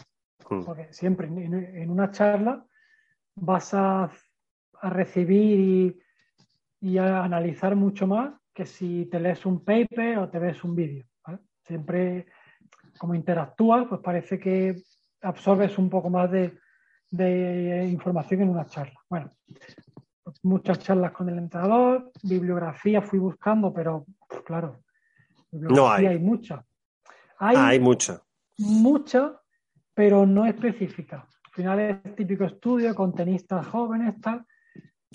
Speaker 3: Hmm. Porque siempre en una charla vas a a recibir y, a analizar mucho más que si te lees un paper o te ves un vídeo. siempre como interactúas, pues parece que absorbes un poco más de, de información en una charla. Bueno, muchas charlas con el entrenador, bibliografía fui buscando, pero claro,
Speaker 2: no hay.
Speaker 3: hay mucha.
Speaker 2: Hay, ah, hay mucha.
Speaker 3: Mucha, pero no específica. Al final es típico estudio con tenistas jóvenes, tal.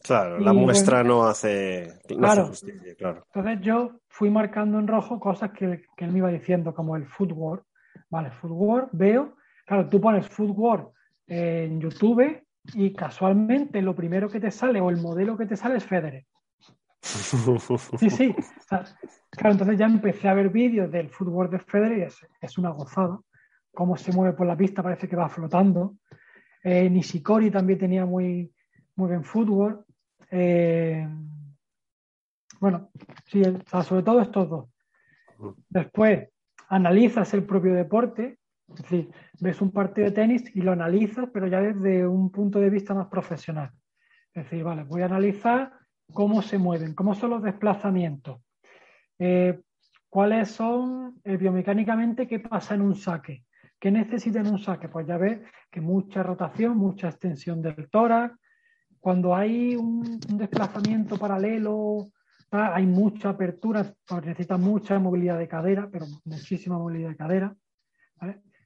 Speaker 2: Claro, la muestra no, hace, claro, justicia, claro.
Speaker 3: Entonces yo fui marcando en rojo cosas que, que él me iba diciendo, como el footwork. Vale, footwork, veo. Claro, tú pones footwork en YouTube y casualmente lo primero que te sale o el modelo que te sale es Federer. Sí, sí. claro, entonces ya empecé a ver vídeos del fútbol de Federer y es, una gozada. Cómo se mueve por la pista, parece que va flotando. Eh, Nishikori también tenía muy, muy buen fútbol. Eh, bueno, sí, sobre todo estos dos. Después, analizas el propio deporte, es decir, ves un partido de tenis y lo analizas, pero ya desde un punto de vista más profesional. Es decir, vale, voy a analizar cómo se mueven, cómo son los desplazamientos, eh, cuáles son eh, biomecánicamente qué pasa en un saque, qué necesita en un saque. Pues ya ves que mucha rotación, mucha extensión del tórax. Cuando hay un, desplazamiento paralelo, hay mucha apertura, pues necesita mucha movilidad de cadera, pero muchísima movilidad de cadera.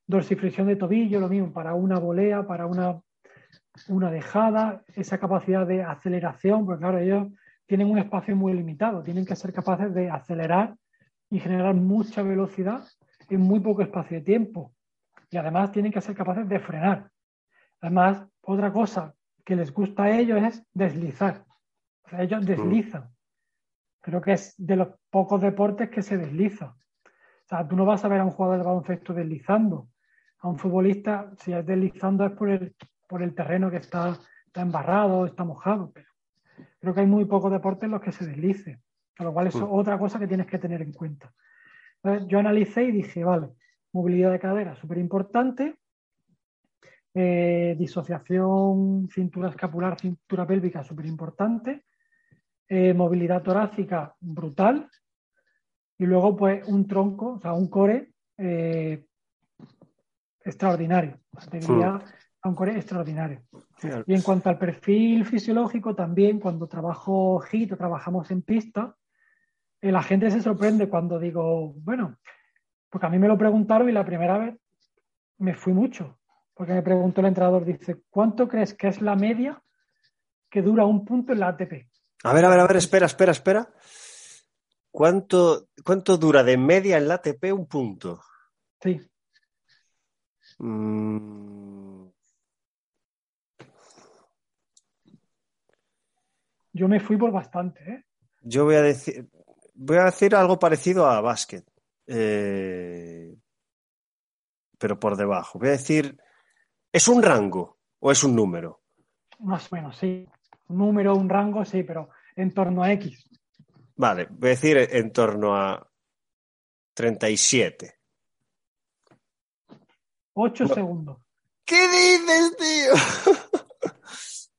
Speaker 3: Dorsiflexión de tobillo, lo mismo, para una volea, para una una dejada, esa capacidad de aceleración, porque claro, ellos tienen un espacio muy limitado, tienen que ser capaces de acelerar y generar mucha velocidad en muy poco espacio de tiempo. Y además tienen que ser capaces de frenar. Además, otra cosa que les gusta a ellos es deslizar. O sea, ellos deslizan. Creo que es de los pocos deportes que se desliza. O sea, tú no vas a ver a un jugador de baloncesto deslizando. A un futbolista, si es deslizando es por el por el terreno que está, está embarrado, está mojado, pero creo que hay muy pocos deportes en los que se deslice, con lo cual es mm. otra cosa que tienes que tener en cuenta. Entonces, yo analicé y dije, vale, movilidad de cadera, súper importante, eh, disociación cintura escapular, cintura pélvica, súper importante, eh, movilidad torácica, brutal, y luego pues un tronco, o sea, un core eh, extraordinario. Mm un core extraordinario. Y en cuanto al perfil fisiológico, también cuando trabajo HIT o trabajamos en pista, eh, la gente se sorprende cuando digo, bueno, porque a mí me lo preguntaron y la primera vez me fui mucho, porque me preguntó el entrenador, dice, ¿cuánto crees que es la media que dura un punto en la ATP?
Speaker 2: A ver, a ver, a ver, espera, espera, espera. ¿Cuánto, cuánto dura de media en la ATP un punto?
Speaker 3: Sí.
Speaker 2: Mm,
Speaker 3: Yo me fui por bastante, ¿eh?
Speaker 2: Yo voy a decir, voy a decir algo parecido a básquet, eh, pero por debajo. Voy a decir, ¿es un rango o es un número?
Speaker 3: Más o menos, sí. Un número, un rango, sí, pero en torno a X.
Speaker 2: Vale, voy a decir en torno a 37.
Speaker 3: 8 segundos.
Speaker 2: ¿Qué dices, tío?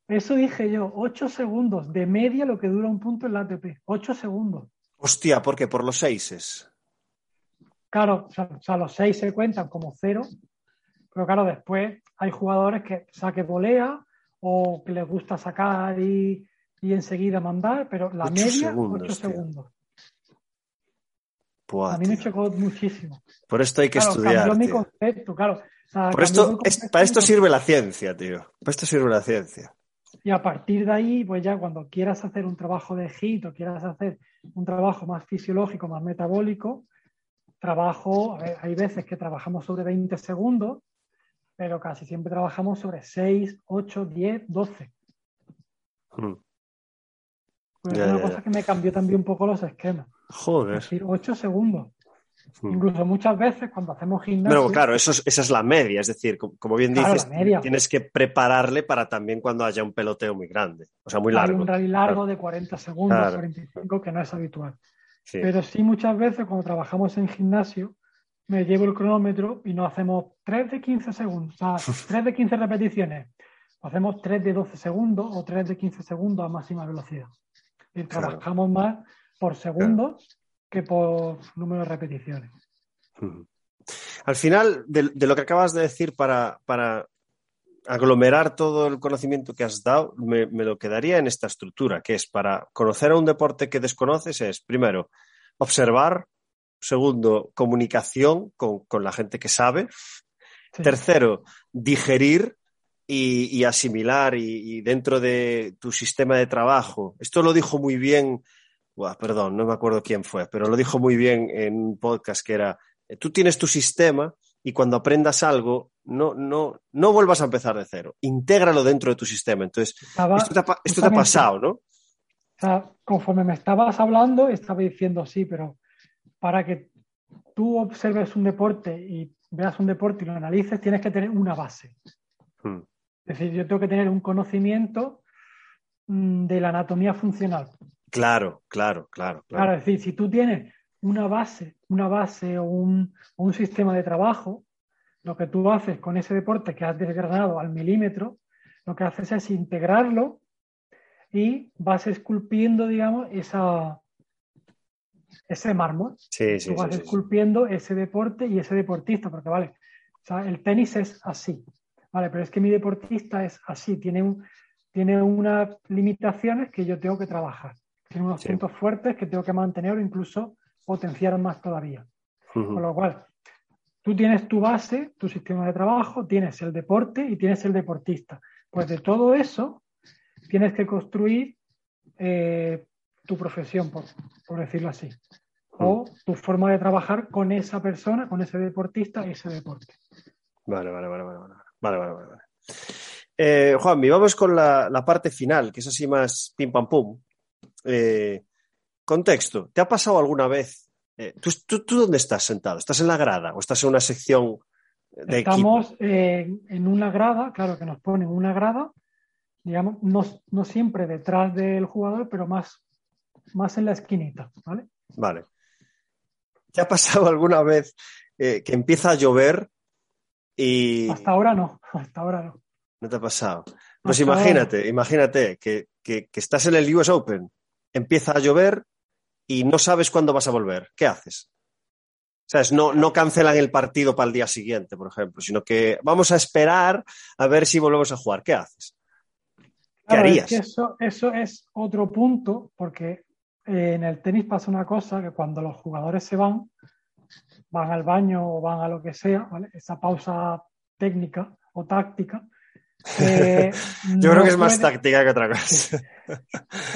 Speaker 3: Eso dije yo, 8 segundos de media lo que dura un punto en la ATP. 8 segundos.
Speaker 2: Hostia, ¿por qué? Por los seises.
Speaker 3: Claro, o sea, los seis se cuentan como cero, pero claro, después hay jugadores que saque volea o que les gusta sacar y, enseguida mandar, pero la media, 8 segundos. A mí me chocó muchísimo.
Speaker 2: Por esto hay que estudiar.
Speaker 3: mi concepto, claro.
Speaker 2: Por esto, para esto sirve la ciencia, tío. Para esto sirve la ciencia.
Speaker 3: Y a partir de ahí, pues ya cuando quieras hacer un trabajo de HIT o quieras hacer un trabajo más fisiológico, más metabólico, trabajo, hay veces que trabajamos sobre 20 segundos, pero casi siempre trabajamos sobre 6, 8, 10, 12. Pues es una cosa que me cambió también un poco los esquemas.
Speaker 2: Joder.
Speaker 3: Es decir, 8 segundos. Hmm. Incluso muchas veces cuando hacemos gimnasio.
Speaker 2: Pero claro, eso esa es la media, es decir, como, bien dices, tienes que prepararle para también cuando haya un peloteo muy grande, o sea, muy largo.
Speaker 3: Hay un rally largo de 40 segundos, 45, que no es habitual. Pero sí, muchas veces cuando trabajamos en gimnasio, me llevo el cronómetro y no hacemos 3 de 15 segundos, o sea, 3 de 15 repeticiones. Hacemos 3 de 12 segundos o 3 de 15 segundos a máxima velocidad. Y trabajamos más por segundo que por número de repeticiones.
Speaker 2: Al final, de, de, lo que acabas de decir para, para, aglomerar todo el conocimiento que has dado, me, me, lo quedaría en esta estructura, que es para conocer a un deporte que desconoces, es primero observar, segundo, comunicación con, con la gente que sabe, sí. tercero, digerir y, y asimilar y, y, dentro de tu sistema de trabajo. Esto lo dijo muy bien, Buah, perdón, no me acuerdo quién fue, pero lo dijo muy bien en un podcast que era, tú tienes tu sistema y cuando aprendas algo, no, no, no vuelvas a empezar de cero. Intégralo dentro de tu sistema. Entonces, estaba, esto, te ha, esto te ha pasado, ¿no?
Speaker 3: O sea, conforme me estabas hablando, estaba diciendo sí, pero para que tú observes un deporte y veas un deporte y lo analices, tienes que tener una base. Hmm. Es decir, yo tengo que tener un conocimiento mm, de la anatomía funcional.
Speaker 2: Claro, claro, claro.
Speaker 3: Claro, claro es decir, si tú tienes una base, una base o un, un, sistema de trabajo, lo que tú haces con ese deporte que has desgranado al milímetro, lo que haces es integrarlo y vas esculpiendo, digamos, esa, ese mármol.
Speaker 2: Sí, sí,
Speaker 3: tú vas
Speaker 2: sí,
Speaker 3: esculpiendo ese deporte y ese deportista, porque vale, o sea, el tenis es así, vale, pero es que mi deportista es así, tiene, un, tiene unas limitaciones que yo tengo que trabajar, tiene unos puntos fuertes que tengo que mantener o incluso potenciar más todavía. Uh -huh. Con lo cual, tú tienes tu base, tu sistema de trabajo, tienes el deporte y tienes el deportista. Pues de todo eso tienes que construir eh, tu profesión, por, por, decirlo así. O tu forma de trabajar con esa persona, con ese deportista, ese deporte.
Speaker 2: Vale, vale, vale, vale. Vale, vale, vale. Eh, Juanmi, vamos con la, la, parte final, que es así más pim pam pum. Eh, contexto, ¿te ha pasado alguna vez eh, ¿tú, tú, ¿tú, dónde estás sentado? ¿Estás en la grada o estás en una sección de
Speaker 3: Estamos eh, en una grada, claro que nos ponen una grada, digamos, no, no, siempre detrás del jugador, pero más, más en la esquinita, ¿vale?
Speaker 2: Vale. ¿Te ha pasado alguna vez eh, que empieza a llover y...
Speaker 3: Hasta ahora no, hasta ahora no.
Speaker 2: ¿No te ha pasado? Pues hasta imagínate, ahora. imagínate que, que, que estás en el US Open, empieza a llover y no sabes cuándo vas a volver, ¿qué haces? ¿Sabes? No, no cancelan el partido para el día siguiente, por ejemplo, sino que vamos a esperar a ver si volvemos a jugar. ¿Qué haces? ¿Qué
Speaker 3: claro,
Speaker 2: harías?
Speaker 3: Es que eso, eso es otro punto, porque eh, en el tenis pasa una cosa, que cuando los jugadores se van, van al baño o van a lo que sea, ¿vale? esa pausa técnica o táctica,
Speaker 2: eh, Yo creo que es más táctica que otra cosa.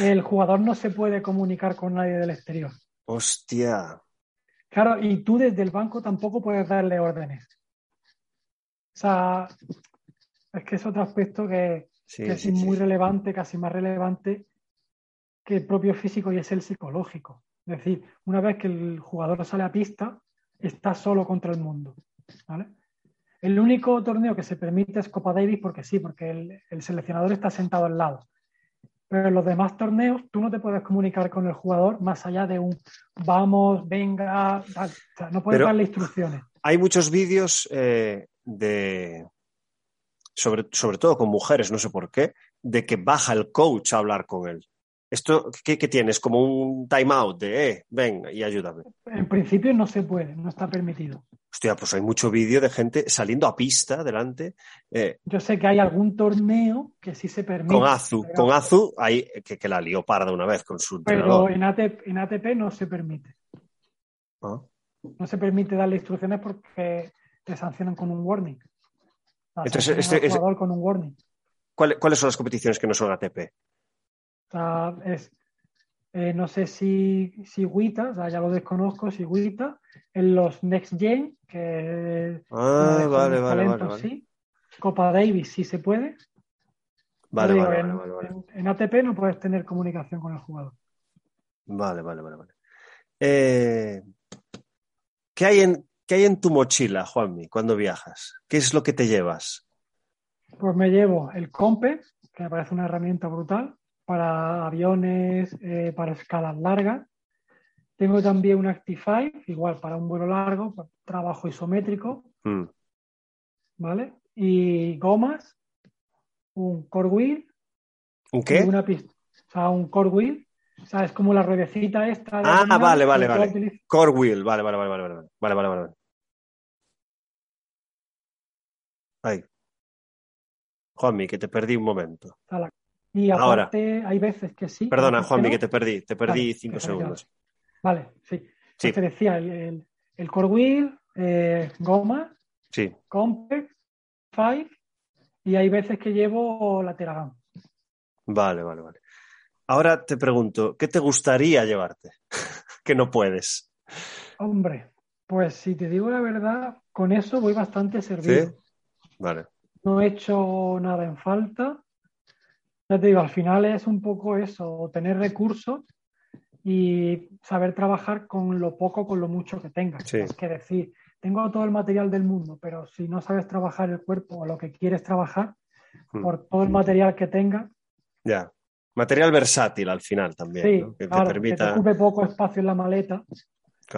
Speaker 3: El jugador no se puede comunicar con nadie del exterior.
Speaker 2: Hostia.
Speaker 3: Claro, y tú desde el banco tampoco puedes darle órdenes. O sea, es que es otro aspecto que, sí, que es muy sí. relevante, casi más relevante que el propio físico y es el psicológico. Es decir, una vez que el jugador sale a pista, está solo contra el mundo. ¿vale? El único torneo que se permite es Copa Davis porque sí, porque el, el, seleccionador está sentado al lado. Pero en los demás torneos tú no te puedes comunicar con el jugador más allá de un vamos, venga, tal. O sea, no puedes
Speaker 2: Pero
Speaker 3: darle instrucciones.
Speaker 2: Hay muchos vídeos eh, de, sobre, sobre todo con mujeres, no sé por qué, de que baja el coach a hablar con él. ¿Esto qué, qué tienes? Como un time out de, eh, ven y ayúdame.
Speaker 3: En principio no se puede, no está permitido.
Speaker 2: Hostia, pues hay mucho vídeo de gente saliendo a pista delante. Eh,
Speaker 3: Yo sé que hay algún torneo que sí se permite.
Speaker 2: Con Azu, pero... con Azu, hay, que, que, la lió parda una vez con su
Speaker 3: Pero en ATP, en ATP, no se permite. ¿Ah? No se permite darle instrucciones porque te sancionan con un warning. O sea,
Speaker 2: Entonces, este,
Speaker 3: este, con un warning.
Speaker 2: ¿cuál, ¿Cuáles son las competiciones que no son ATP?
Speaker 3: Sea, es, eh, no sé si, si Wita, o sea, ya lo desconozco, si Wita, en los Next Gen, que
Speaker 2: ah, vale, vale,
Speaker 3: talentos,
Speaker 2: vale,
Speaker 3: sí. Copa Davis sí se puede.
Speaker 2: Vale,
Speaker 3: digo,
Speaker 2: vale,
Speaker 3: en,
Speaker 2: vale, vale,
Speaker 3: en, en, ATP no puedes tener comunicación con el jugador.
Speaker 2: Vale, vale, vale. vale. Eh, ¿qué, hay en, ¿Qué hay en tu mochila, Juanmi, cuando viajas? ¿Qué es lo que te llevas?
Speaker 3: Pues me llevo el Compe, que me parece una herramienta brutal para aviones, eh, para escalas largas. Tengo también un Actify, igual para un vuelo largo, para trabajo isométrico.
Speaker 2: Hmm.
Speaker 3: ¿Vale? Y gomas, un core wheel.
Speaker 2: ¿Un qué?
Speaker 3: Una o sea, un core wheel. O sea, es como la ruedecita esta.
Speaker 2: ah, vale, vale, vale. Core wheel, vale, vale, vale, vale, vale, vale, vale, vale. Ay. Juanmi, que te perdí un momento.
Speaker 3: O sea, la y aparte, hay veces que sí.
Speaker 2: Perdona, Juanmi, que, te perdí. Te perdí cinco segundos.
Speaker 3: Vale, sí. Sí. Te decía, el, el, core wheel, eh, goma,
Speaker 2: sí.
Speaker 3: complex, five, y hay veces que llevo la Teragan.
Speaker 2: Vale, vale, vale. Ahora te pregunto, ¿qué te gustaría llevarte? que no puedes.
Speaker 3: Hombre, pues si te digo la verdad, con eso voy bastante servido.
Speaker 2: ¿Sí? Vale.
Speaker 3: No he hecho nada en falta. Ya te digo, al final es un poco eso, tener recursos y saber trabajar con lo poco, con lo mucho que tengas. Es que decir, tengo todo el material del mundo, pero si no sabes trabajar el cuerpo o lo que quieres trabajar, hmm. por todo el material que tengas.
Speaker 2: Ya. Material versátil al final también.
Speaker 3: Sí, que te permita. Que te ocupe poco espacio en la maleta,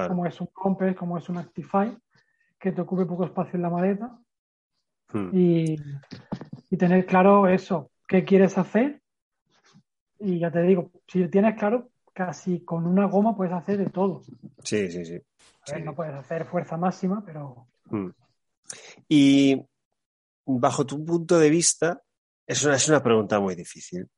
Speaker 3: como es un Compass, como es un Actify, que te ocupe poco espacio en la maleta. Hmm. Y, y tener claro eso, qué quieres hacer. Y ya te digo, si tienes claro, casi con una goma puedes hacer de todo.
Speaker 2: Sí, sí, sí.
Speaker 3: No puedes hacer fuerza máxima, pero.
Speaker 2: Hmm. Y bajo tu punto de vista, es una, es una pregunta muy difícil,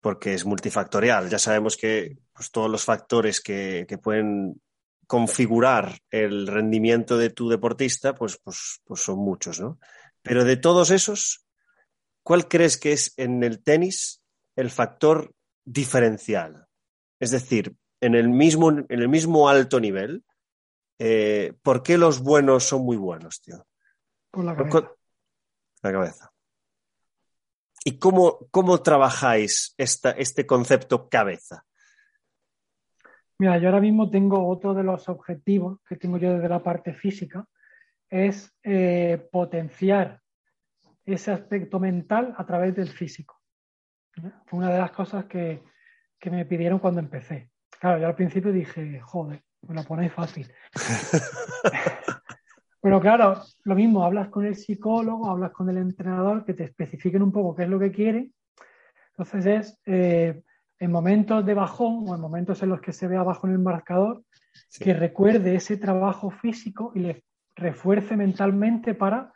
Speaker 2: porque es multifactorial. Ya sabemos que pues, todos los factores que, que, pueden configurar el rendimiento de tu deportista, pues, pues, pues son muchos, ¿no? Pero de todos esos, ¿cuál crees que es en el tenis el factor diferencial? Es decir, en el mismo, en el mismo alto nivel, eh, ¿por qué los buenos son muy buenos, tío?
Speaker 3: Por la cabeza.
Speaker 2: La cabeza. ¿Y cómo, cómo trabajáis esta, este concepto cabeza?
Speaker 3: Mira, yo ahora mismo tengo otro de los objetivos que tengo yo desde la parte física, es eh, potenciar ese aspecto mental a través del físico. Fue una de las cosas que, que me pidieron cuando empecé. Claro, yo al principio dije, joder, me lo ponéis fácil. Pero claro, lo mismo, hablas con el psicólogo, hablas con el entrenador, que te especifiquen un poco qué es lo que quiere. Entonces es eh, en momentos de bajón o en momentos en los que se ve abajo en el marcador, que recuerde ese trabajo físico y le refuerce mentalmente para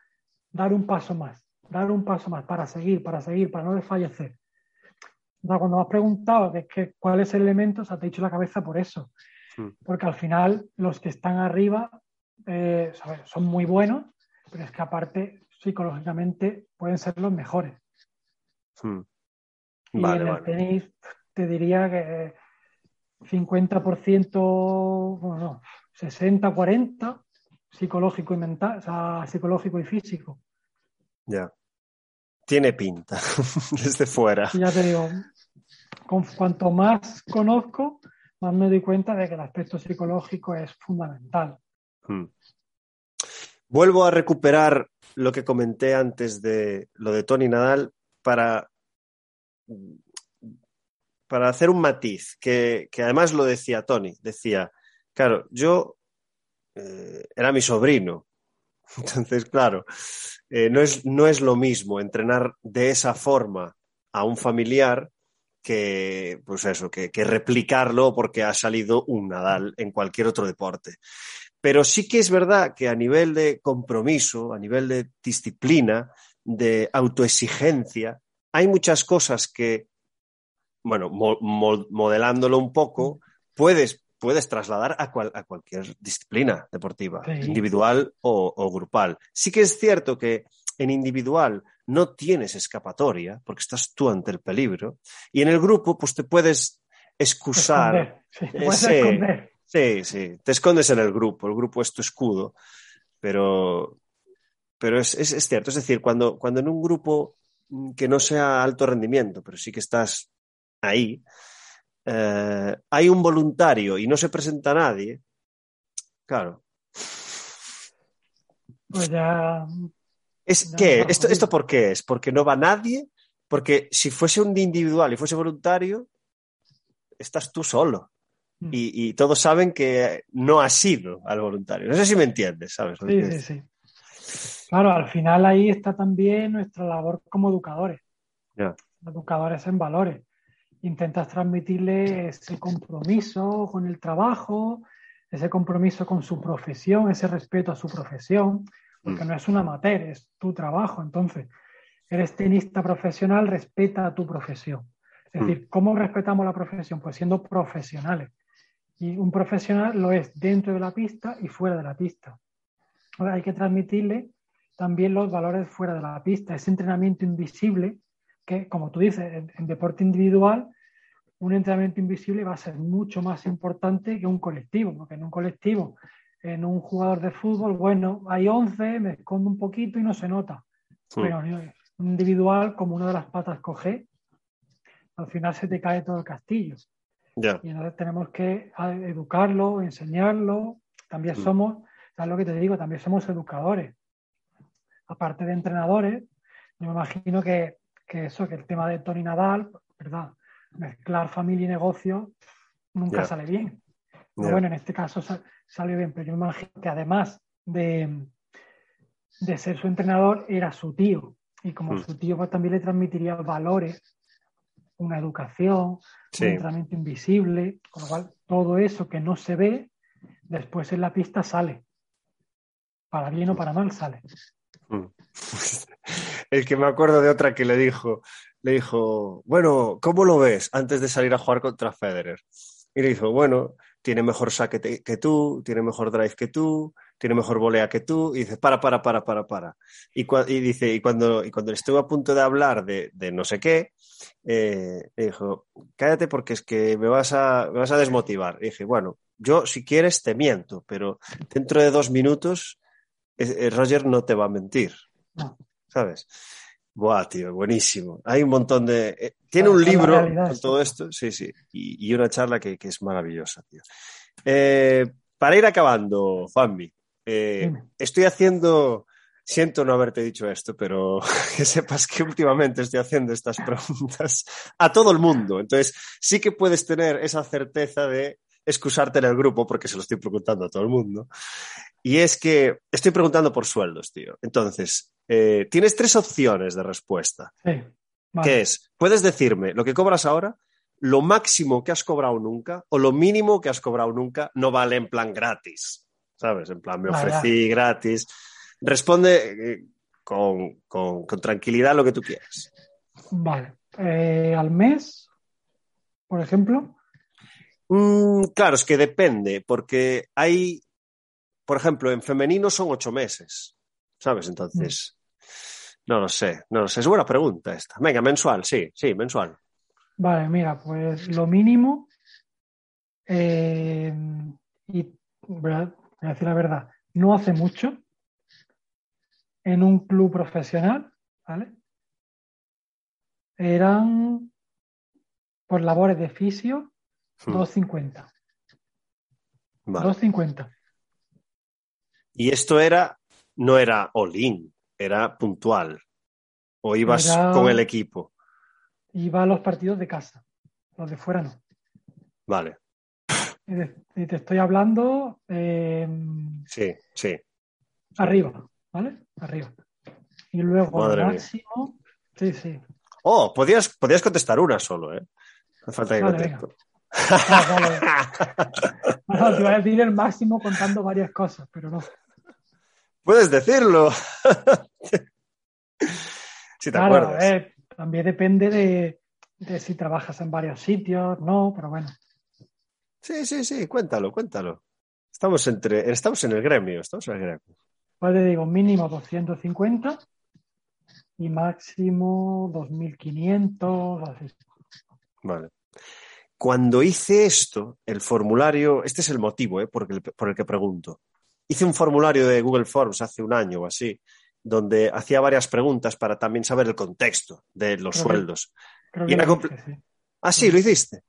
Speaker 3: dar un paso más, dar un paso más, para seguir, para seguir, para no desfallecer cuando me has preguntado de que, cuál es el elemento, se te ha dicho la cabeza por eso. Hmm. Porque al final los que están arriba eh, son muy buenos, pero es que aparte psicológicamente pueden ser los mejores. Hmm. y en el tenis te diría que 50%, bueno, no, 60-40 psicológico y mental, o sea, psicológico y físico.
Speaker 2: Ya. Tiene pinta desde fuera.
Speaker 3: ya te digo, cuanto más conozco, más me doy cuenta de que el aspecto psicológico es fundamental. Hmm.
Speaker 2: Vuelvo a recuperar lo que comenté antes de lo de Tony Nadal para, para hacer un matiz, que, además lo decía Tony, decía, claro, yo eh, era mi sobrino, entonces, claro, eh, no, es, no es lo mismo entrenar de esa forma a un familiar que, pues eso, que, replicarlo porque ha salido un Nadal en cualquier otro deporte. Pero sí que es verdad que a nivel de compromiso, a nivel de disciplina, de autoexigencia, hay muchas cosas que, bueno, modelándolo un poco, puedes, puedes trasladar a, a cualquier disciplina deportiva, individual o, o grupal. Sí que es cierto que en individual no tienes escapatoria porque estás tú ante el peligro y en el grupo pues te puedes excusar.
Speaker 3: Sí, sí,
Speaker 2: sí, te escondes en el grupo, el grupo es tu escudo, pero, pero es, cierto, es decir, cuando, cuando en un grupo que no sea alto rendimiento, pero sí que estás ahí, eh, hay un voluntario y no se presenta nadie, claro.
Speaker 3: Pues ya
Speaker 2: ¿Es qué? ¿Esto, ¿Esto por qué es? ¿Porque no va nadie? Porque si fuese un individual y fuese voluntario, estás tú solo. Mm. Y, todos saben que no has sido al voluntario. No sé si me entiendes, ¿sabes?
Speaker 3: Sí, sí, sí. Claro, al final ahí está también nuestra labor como educadores. Educadores en valores. Intentas transmitirle ese compromiso con el trabajo, ese compromiso con su profesión, ese respeto a su profesión, porque no es un amateur, es tu trabajo. Entonces, eres tenista profesional, respeta tu profesión. Es decir, ¿cómo respetamos la profesión? Pues siendo profesionales. Y un profesional lo es dentro de la pista y fuera de la pista. Ahora hay que transmitirle también los valores fuera de la pista, ese entrenamiento invisible que, como tú dices, en, deporte individual, un entrenamiento invisible va a ser mucho más importante que un colectivo, porque en un colectivo, en un jugador de fútbol, bueno, hay 11, me escondo un poquito y no se nota. Pero un individual, como una de las patas coge, al final se te cae todo el castillo. Y entonces tenemos que educarlo, enseñarlo. También mm. somos, ¿sabes lo que te digo? También somos educadores. Aparte de entrenadores, yo me imagino que, eso, que el tema de Tony Nadal, ¿verdad? Mezclar familia y negocio nunca sale bien. Bueno, en este caso salió bien, pero yo me imagino que además de, de ser su entrenador, era su tío. Y como mm. su tío pues, también le transmitiría valores una educación, un entrenamiento invisible, con lo cual todo eso que no se ve, después en la pista sale. Para bien o para mal sale.
Speaker 2: El que me acuerdo de otra que le dijo, le dijo, bueno, ¿cómo lo ves antes de salir a jugar contra Federer? Y le dijo, bueno, tiene mejor saque que tú, tiene mejor drive que tú, tiene mejor volea que tú, y dice, para, para, para, para, para. Y, dice, y cuando, y cuando estuve a punto de hablar de, no sé qué, eh, dijo, cállate porque es que me vas a, me vas a desmotivar. Y dije, bueno, yo si quieres te miento, pero dentro de dos minutos Roger no te va a mentir. ¿Sabes? Buah, tío, buenísimo. Hay un montón de. Eh, tiene un libro con todo esto, sí, sí, y, una charla que, es maravillosa, tío. para ir acabando, Juanmi, eh, estoy haciendo, siento no haberte dicho esto, pero que sepas que últimamente estoy haciendo estas preguntas a todo el mundo. Entonces, sí que puedes tener esa certeza de excusarte en el grupo porque se lo estoy preguntando a todo el mundo. Y es que estoy preguntando por sueldos, tío. Entonces, eh, tienes tres opciones de respuesta. Sí, Que es, puedes decirme lo que cobras ahora, lo máximo que has cobrado nunca o lo mínimo que has cobrado nunca no vale en plan gratis. ¿sabes? En plan, me ofrecí gratis. Responde eh, con, tranquilidad lo que tú quieras.
Speaker 3: Vale. Eh, ¿Al mes, por ejemplo?
Speaker 2: Mm, claro, es que depende, porque hay, por ejemplo, en femenino son ocho meses, ¿sabes? Entonces, no lo sé, no lo sé. Es buena pregunta esta. Venga, mensual, sí, sí, mensual.
Speaker 3: Vale, mira, pues lo mínimo eh, y voy a decir la verdad, no hace mucho, en un club profesional, ¿vale? Eran por labores de fisio 2.50. Hmm. 2.50.
Speaker 2: Y esto era, no era all-in, era puntual. ¿O ibas con el equipo?
Speaker 3: Iba a los partidos de casa, los de fuera no.
Speaker 2: Vale.
Speaker 3: Y te estoy hablando. Eh,
Speaker 2: sí, sí.
Speaker 3: Arriba, ¿vale? Arriba. Y luego máximo. Sí, sí.
Speaker 2: Oh, podías, podías contestar una solo, ¿eh? No falta que vale,
Speaker 3: No, te voy a decir el máximo contando varias cosas, pero no.
Speaker 2: Puedes decirlo. si te acuerdas.
Speaker 3: también depende de, de si trabajas en varios sitios, no, pero bueno.
Speaker 2: Sí, sí, sí, cuéntalo, cuéntalo. Estamos, entre, estamos en el gremio, estamos en el gremio.
Speaker 3: Pues le digo, mínimo 250 y máximo 2500, así.
Speaker 2: Vale. Cuando hice esto, el formulario, este es el motivo eh, por, el, por el que pregunto. Hice un formulario de Google Forms hace un año o así, donde hacía varias preguntas para también saber el contexto de los sueldos. Ah, sí, lo hiciste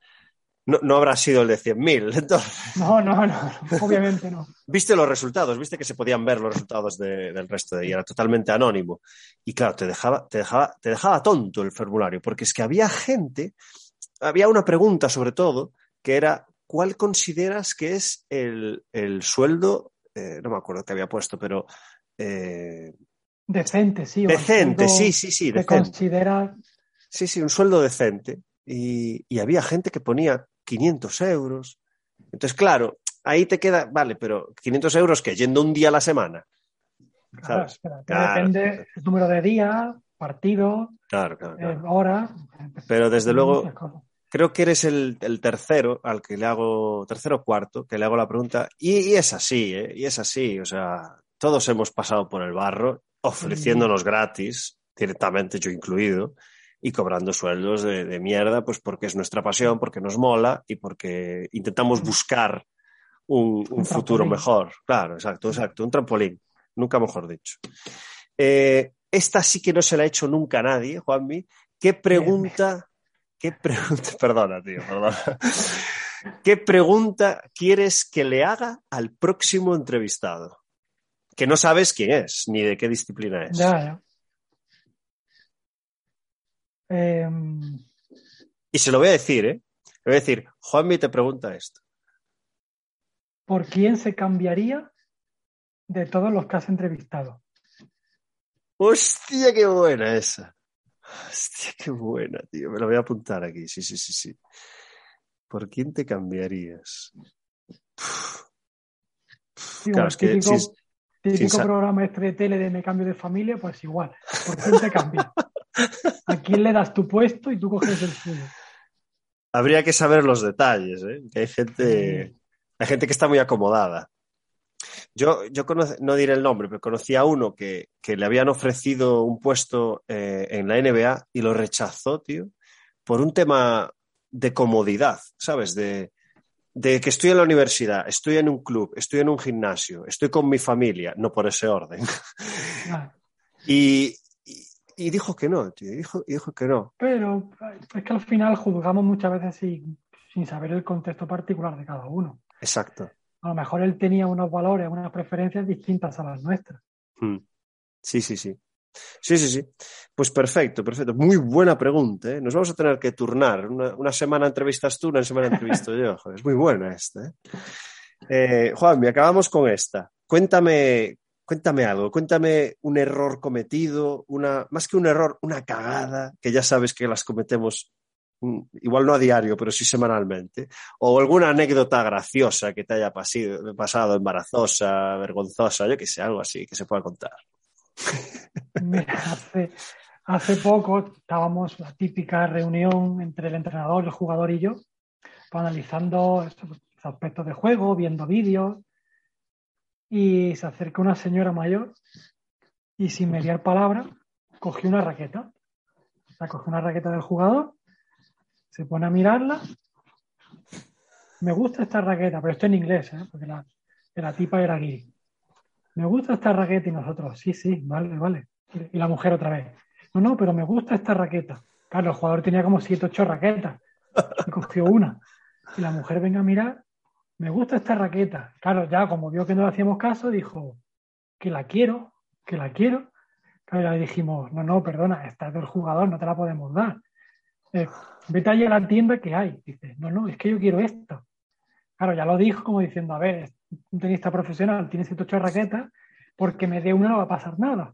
Speaker 2: no, no habrá sido el de 100.000. Entonces...
Speaker 3: No, no, no, obviamente no.
Speaker 2: Viste los resultados, viste que se podían ver los resultados del resto de ella, era totalmente anónimo. Y claro, te dejaba, te, dejaba, te dejaba tonto el formulario, porque es que había gente, había una pregunta sobre todo, que era, ¿cuál consideras que es el, sueldo? Eh, no me acuerdo qué había puesto, pero... Eh,
Speaker 3: decente, sí.
Speaker 2: Decente, sí, sí, sí.
Speaker 3: Decente. considera...
Speaker 2: Sí, sí, un sueldo decente. Y, y, había gente que ponía 500 euros. Entonces, claro, ahí te queda, vale, pero 500 euros que yendo un día a la semana.
Speaker 3: Claro, Claro. Depende el número de días, partidos,
Speaker 2: Claro, claro,
Speaker 3: eh.
Speaker 2: Pero desde luego. Creo que eres el, el tercero al que le hago, tercero o cuarto, que le hago la pregunta. Y, y es así, ¿eh? Y es así. O sea, todos hemos pasado por el barro ofreciéndonos gratis, directamente yo incluido, y cobrando sueldos de, de mierda, pues porque es nuestra pasión, porque nos mola y porque intentamos buscar un, un
Speaker 3: Un
Speaker 2: futuro mejor. Claro, exacto, exacto. Un trampolín. Nunca mejor dicho. Eh, esta sí que no se la ha hecho nunca a nadie, Juanmi. ¿Qué pregunta, qué pregunta, perdona, tío, perdona. ¿Qué pregunta quieres que le haga al próximo entrevistado? Que no sabes quién es, ni de qué disciplina es.
Speaker 3: Ya, ya. Em,
Speaker 2: Y se lo voy a decir, ¿eh? Le voy a decir, Juanmi te pregunta esto.
Speaker 3: ¿Por quién se cambiaría de todos los que has entrevistado?
Speaker 2: Hostia, qué buena esa. Hostia, qué buena, tío. Me lo voy a apuntar aquí. Sí, sí, sí, sí. ¿Por quién te cambiarías?
Speaker 3: Digo,
Speaker 2: Claro,
Speaker 3: el
Speaker 2: es que
Speaker 3: típico, programa este de tele de me cambio de familia, pues igual. ¿Por quién te cambias? ¿A quién le das tu puesto y tú coges el suyo?
Speaker 2: Habría que saber los detalles, ¿eh? Que hay gente, hay gente que está muy acomodada. Yo, yo conoce- no diré el nombre, pero conocí a uno que, que le habían ofrecido un puesto eh, en la NBA y lo rechazó, tío, por un tema de comodidad, ¿sabes? De, de que estoy en la universidad, estoy en un club, estoy en un gimnasio, estoy con mi familia, no por ese orden. Y, y- y dijo que no, tío, dijo, dijo que no.
Speaker 3: Pero es que al final juzgamos muchas veces sin, sin saber el contexto particular de cada uno.
Speaker 2: Exacto.
Speaker 3: A lo mejor él tenía unos valores, unas preferencias distintas a las nuestras.
Speaker 2: Mm. Sí, sí, sí. Sí, sí, sí. Pues perfecto, perfecto. Muy buena pregunta. ¿eh? Nos vamos a tener que turnar. Una, semana entrevistas tú, una semana entrevisto yo. Es muy buena esta. ¿eh? Eh, Juanmi, acabamos con esta. Cuéntame, cuéntame algo. Cuéntame un error cometido, una, más que un error, una cagada, que ya sabes que las cometemos igual no a diario, pero sí semanalmente. O alguna anécdota graciosa que te haya pasado, embarazosa, vergonzosa, yo que sé, algo así que se pueda contar.
Speaker 3: Mira, hace, hace poco estábamos la típica reunión entre el entrenador, el jugador y yo, analizando estos aspectos de juego, viendo vídeos, y se acerca una señora mayor y sin mediar palabra cogió una raqueta. O sea, cogió una raqueta del jugador, se pone a mirarla. Me gusta esta raqueta, pero esto en inglés, ¿eh? porque la, la tipa era guiri. Me gusta esta raqueta y nosotros, sí, sí, vale, vale. Y la mujer otra vez, no, no, pero me gusta esta raqueta. Claro, el jugador tenía como siete, ocho raquetas y cogió una. Y la mujer venga a mirar, me gusta esta raqueta. Claro, ya como vio que no le hacíamos caso, dijo, que la quiero, que la quiero. Claro, ya le dijimos, no, no, perdona, esta es del jugador, no te la podemos dar. Eh, vete allí a la tienda que hay. Dice, no, no, es que yo quiero esta. Claro, ya lo dijo como diciendo, a ver, un tenista profesional tiene 108 raquetas, porque me dé una no va a pasar nada.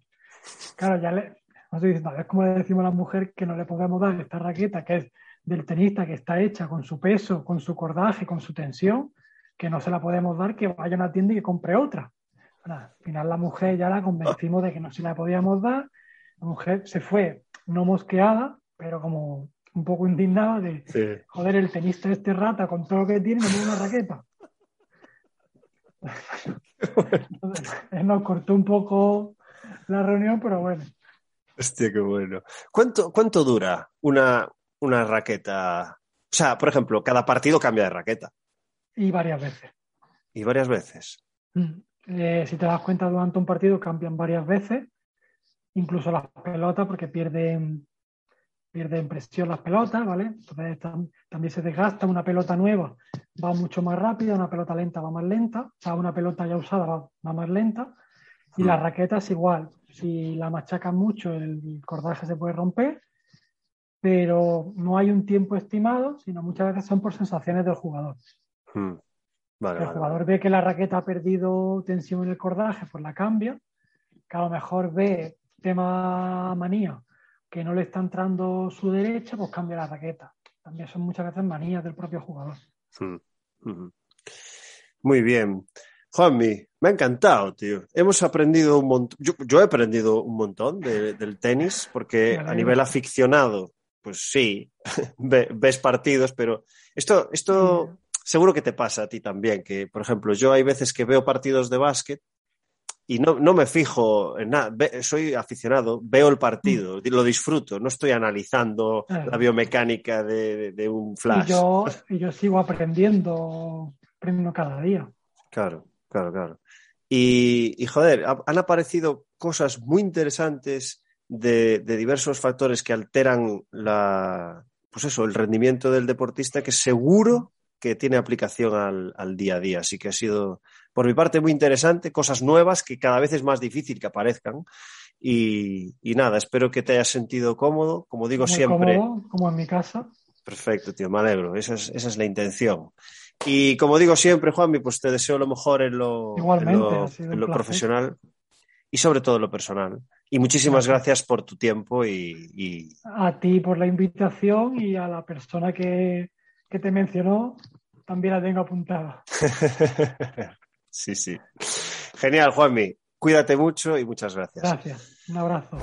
Speaker 3: Claro, ya le no estoy diciendo, a ver cómo le decimos a la mujer que no le podemos dar esta raqueta que es del tenista, que está hecha con su peso, con su cordaje, con su tensión, que no se la podemos dar, que vaya a una tienda y que compre otra. Bueno, al final la mujer ya la convencimos de que no se la podíamos dar. La mujer se fue no mosqueada, pero como un poco indignada de,
Speaker 2: Sí.
Speaker 3: joder, el tenista este rata con todo lo que tiene, tiene una raqueta. Entonces, nos cortó un poco la reunión, pero bueno.
Speaker 2: Hostia, qué bueno. ¿Cuánto, cuánto dura una, una raqueta? O sea, por ejemplo, cada partido cambia de raqueta.
Speaker 3: Y varias veces.
Speaker 2: Y varias veces.
Speaker 3: Mm. Eh, si te das cuenta, durante un partido cambian varias veces, incluso las pelotas, porque pierden, pierden presión las pelotas, ¿vale? Entonces tam- también se desgasta. Una pelota nueva va mucho más rápida, una pelota lenta va más lenta, o sea, una pelota ya usada va, va más lenta. Y
Speaker 2: Mm.
Speaker 3: la raqueta es igual. Si la machacan mucho, el cordaje se puede romper, pero no hay un tiempo estimado, sino muchas veces son por sensaciones del jugador.
Speaker 2: Mm. Vale,
Speaker 3: el
Speaker 2: vale,
Speaker 3: jugador
Speaker 2: vale.
Speaker 3: ve que la raqueta ha perdido tensión en el cordaje, pues la cambia. Que a lo mejor ve tema manía, que no le está entrando su derecha, pues cambia la raqueta. También son muchas veces manías del propio jugador.
Speaker 2: Mm. Ujú. Muy bien. Juanmi, me ha encantado, tío. Hemos aprendido un montón. Yo, he aprendido un montón del tenis, porque a nivel aficionado, pues sí, ves partidos, pero esto, esto seguro que te pasa a ti también, que por ejemplo, yo hay veces que veo partidos de básquet y no, no me fijo en nada, soy aficionado, veo el partido, mm. lo disfruto, no estoy analizando la biomecánica de, un flash.
Speaker 3: Y yo, yo sigo aprendiendo, aprendiendo cada día.
Speaker 2: Claro, claro, claro. Y, y joder, han aparecido cosas muy interesantes de, de, diversos factores que alteran la, pues eso, el rendimiento del deportista que seguro que tiene aplicación al, al, día a día. Así que ha sido, por mi parte, muy interesante, cosas nuevas que cada vez es más difícil que aparezcan. Y, y nada, espero que te hayas sentido cómodo, como digo siempre.
Speaker 3: Cómodo, como en mi casa.
Speaker 2: Perfecto, tío, me alegro. Esa es, esa es la intención. Y como digo siempre, Juanmi, pues te deseo lo mejor en lo, en lo, profesional y sobre todo en lo personal. Y muchísimas gracias, por tu tiempo y, y,
Speaker 3: A ti por la invitación y a la persona que, que te mencionó, también la tengo apuntada.
Speaker 2: sí, sí. Genial, Juanmi. Cuídate mucho y muchas gracias.
Speaker 3: Gracias. Un abrazo.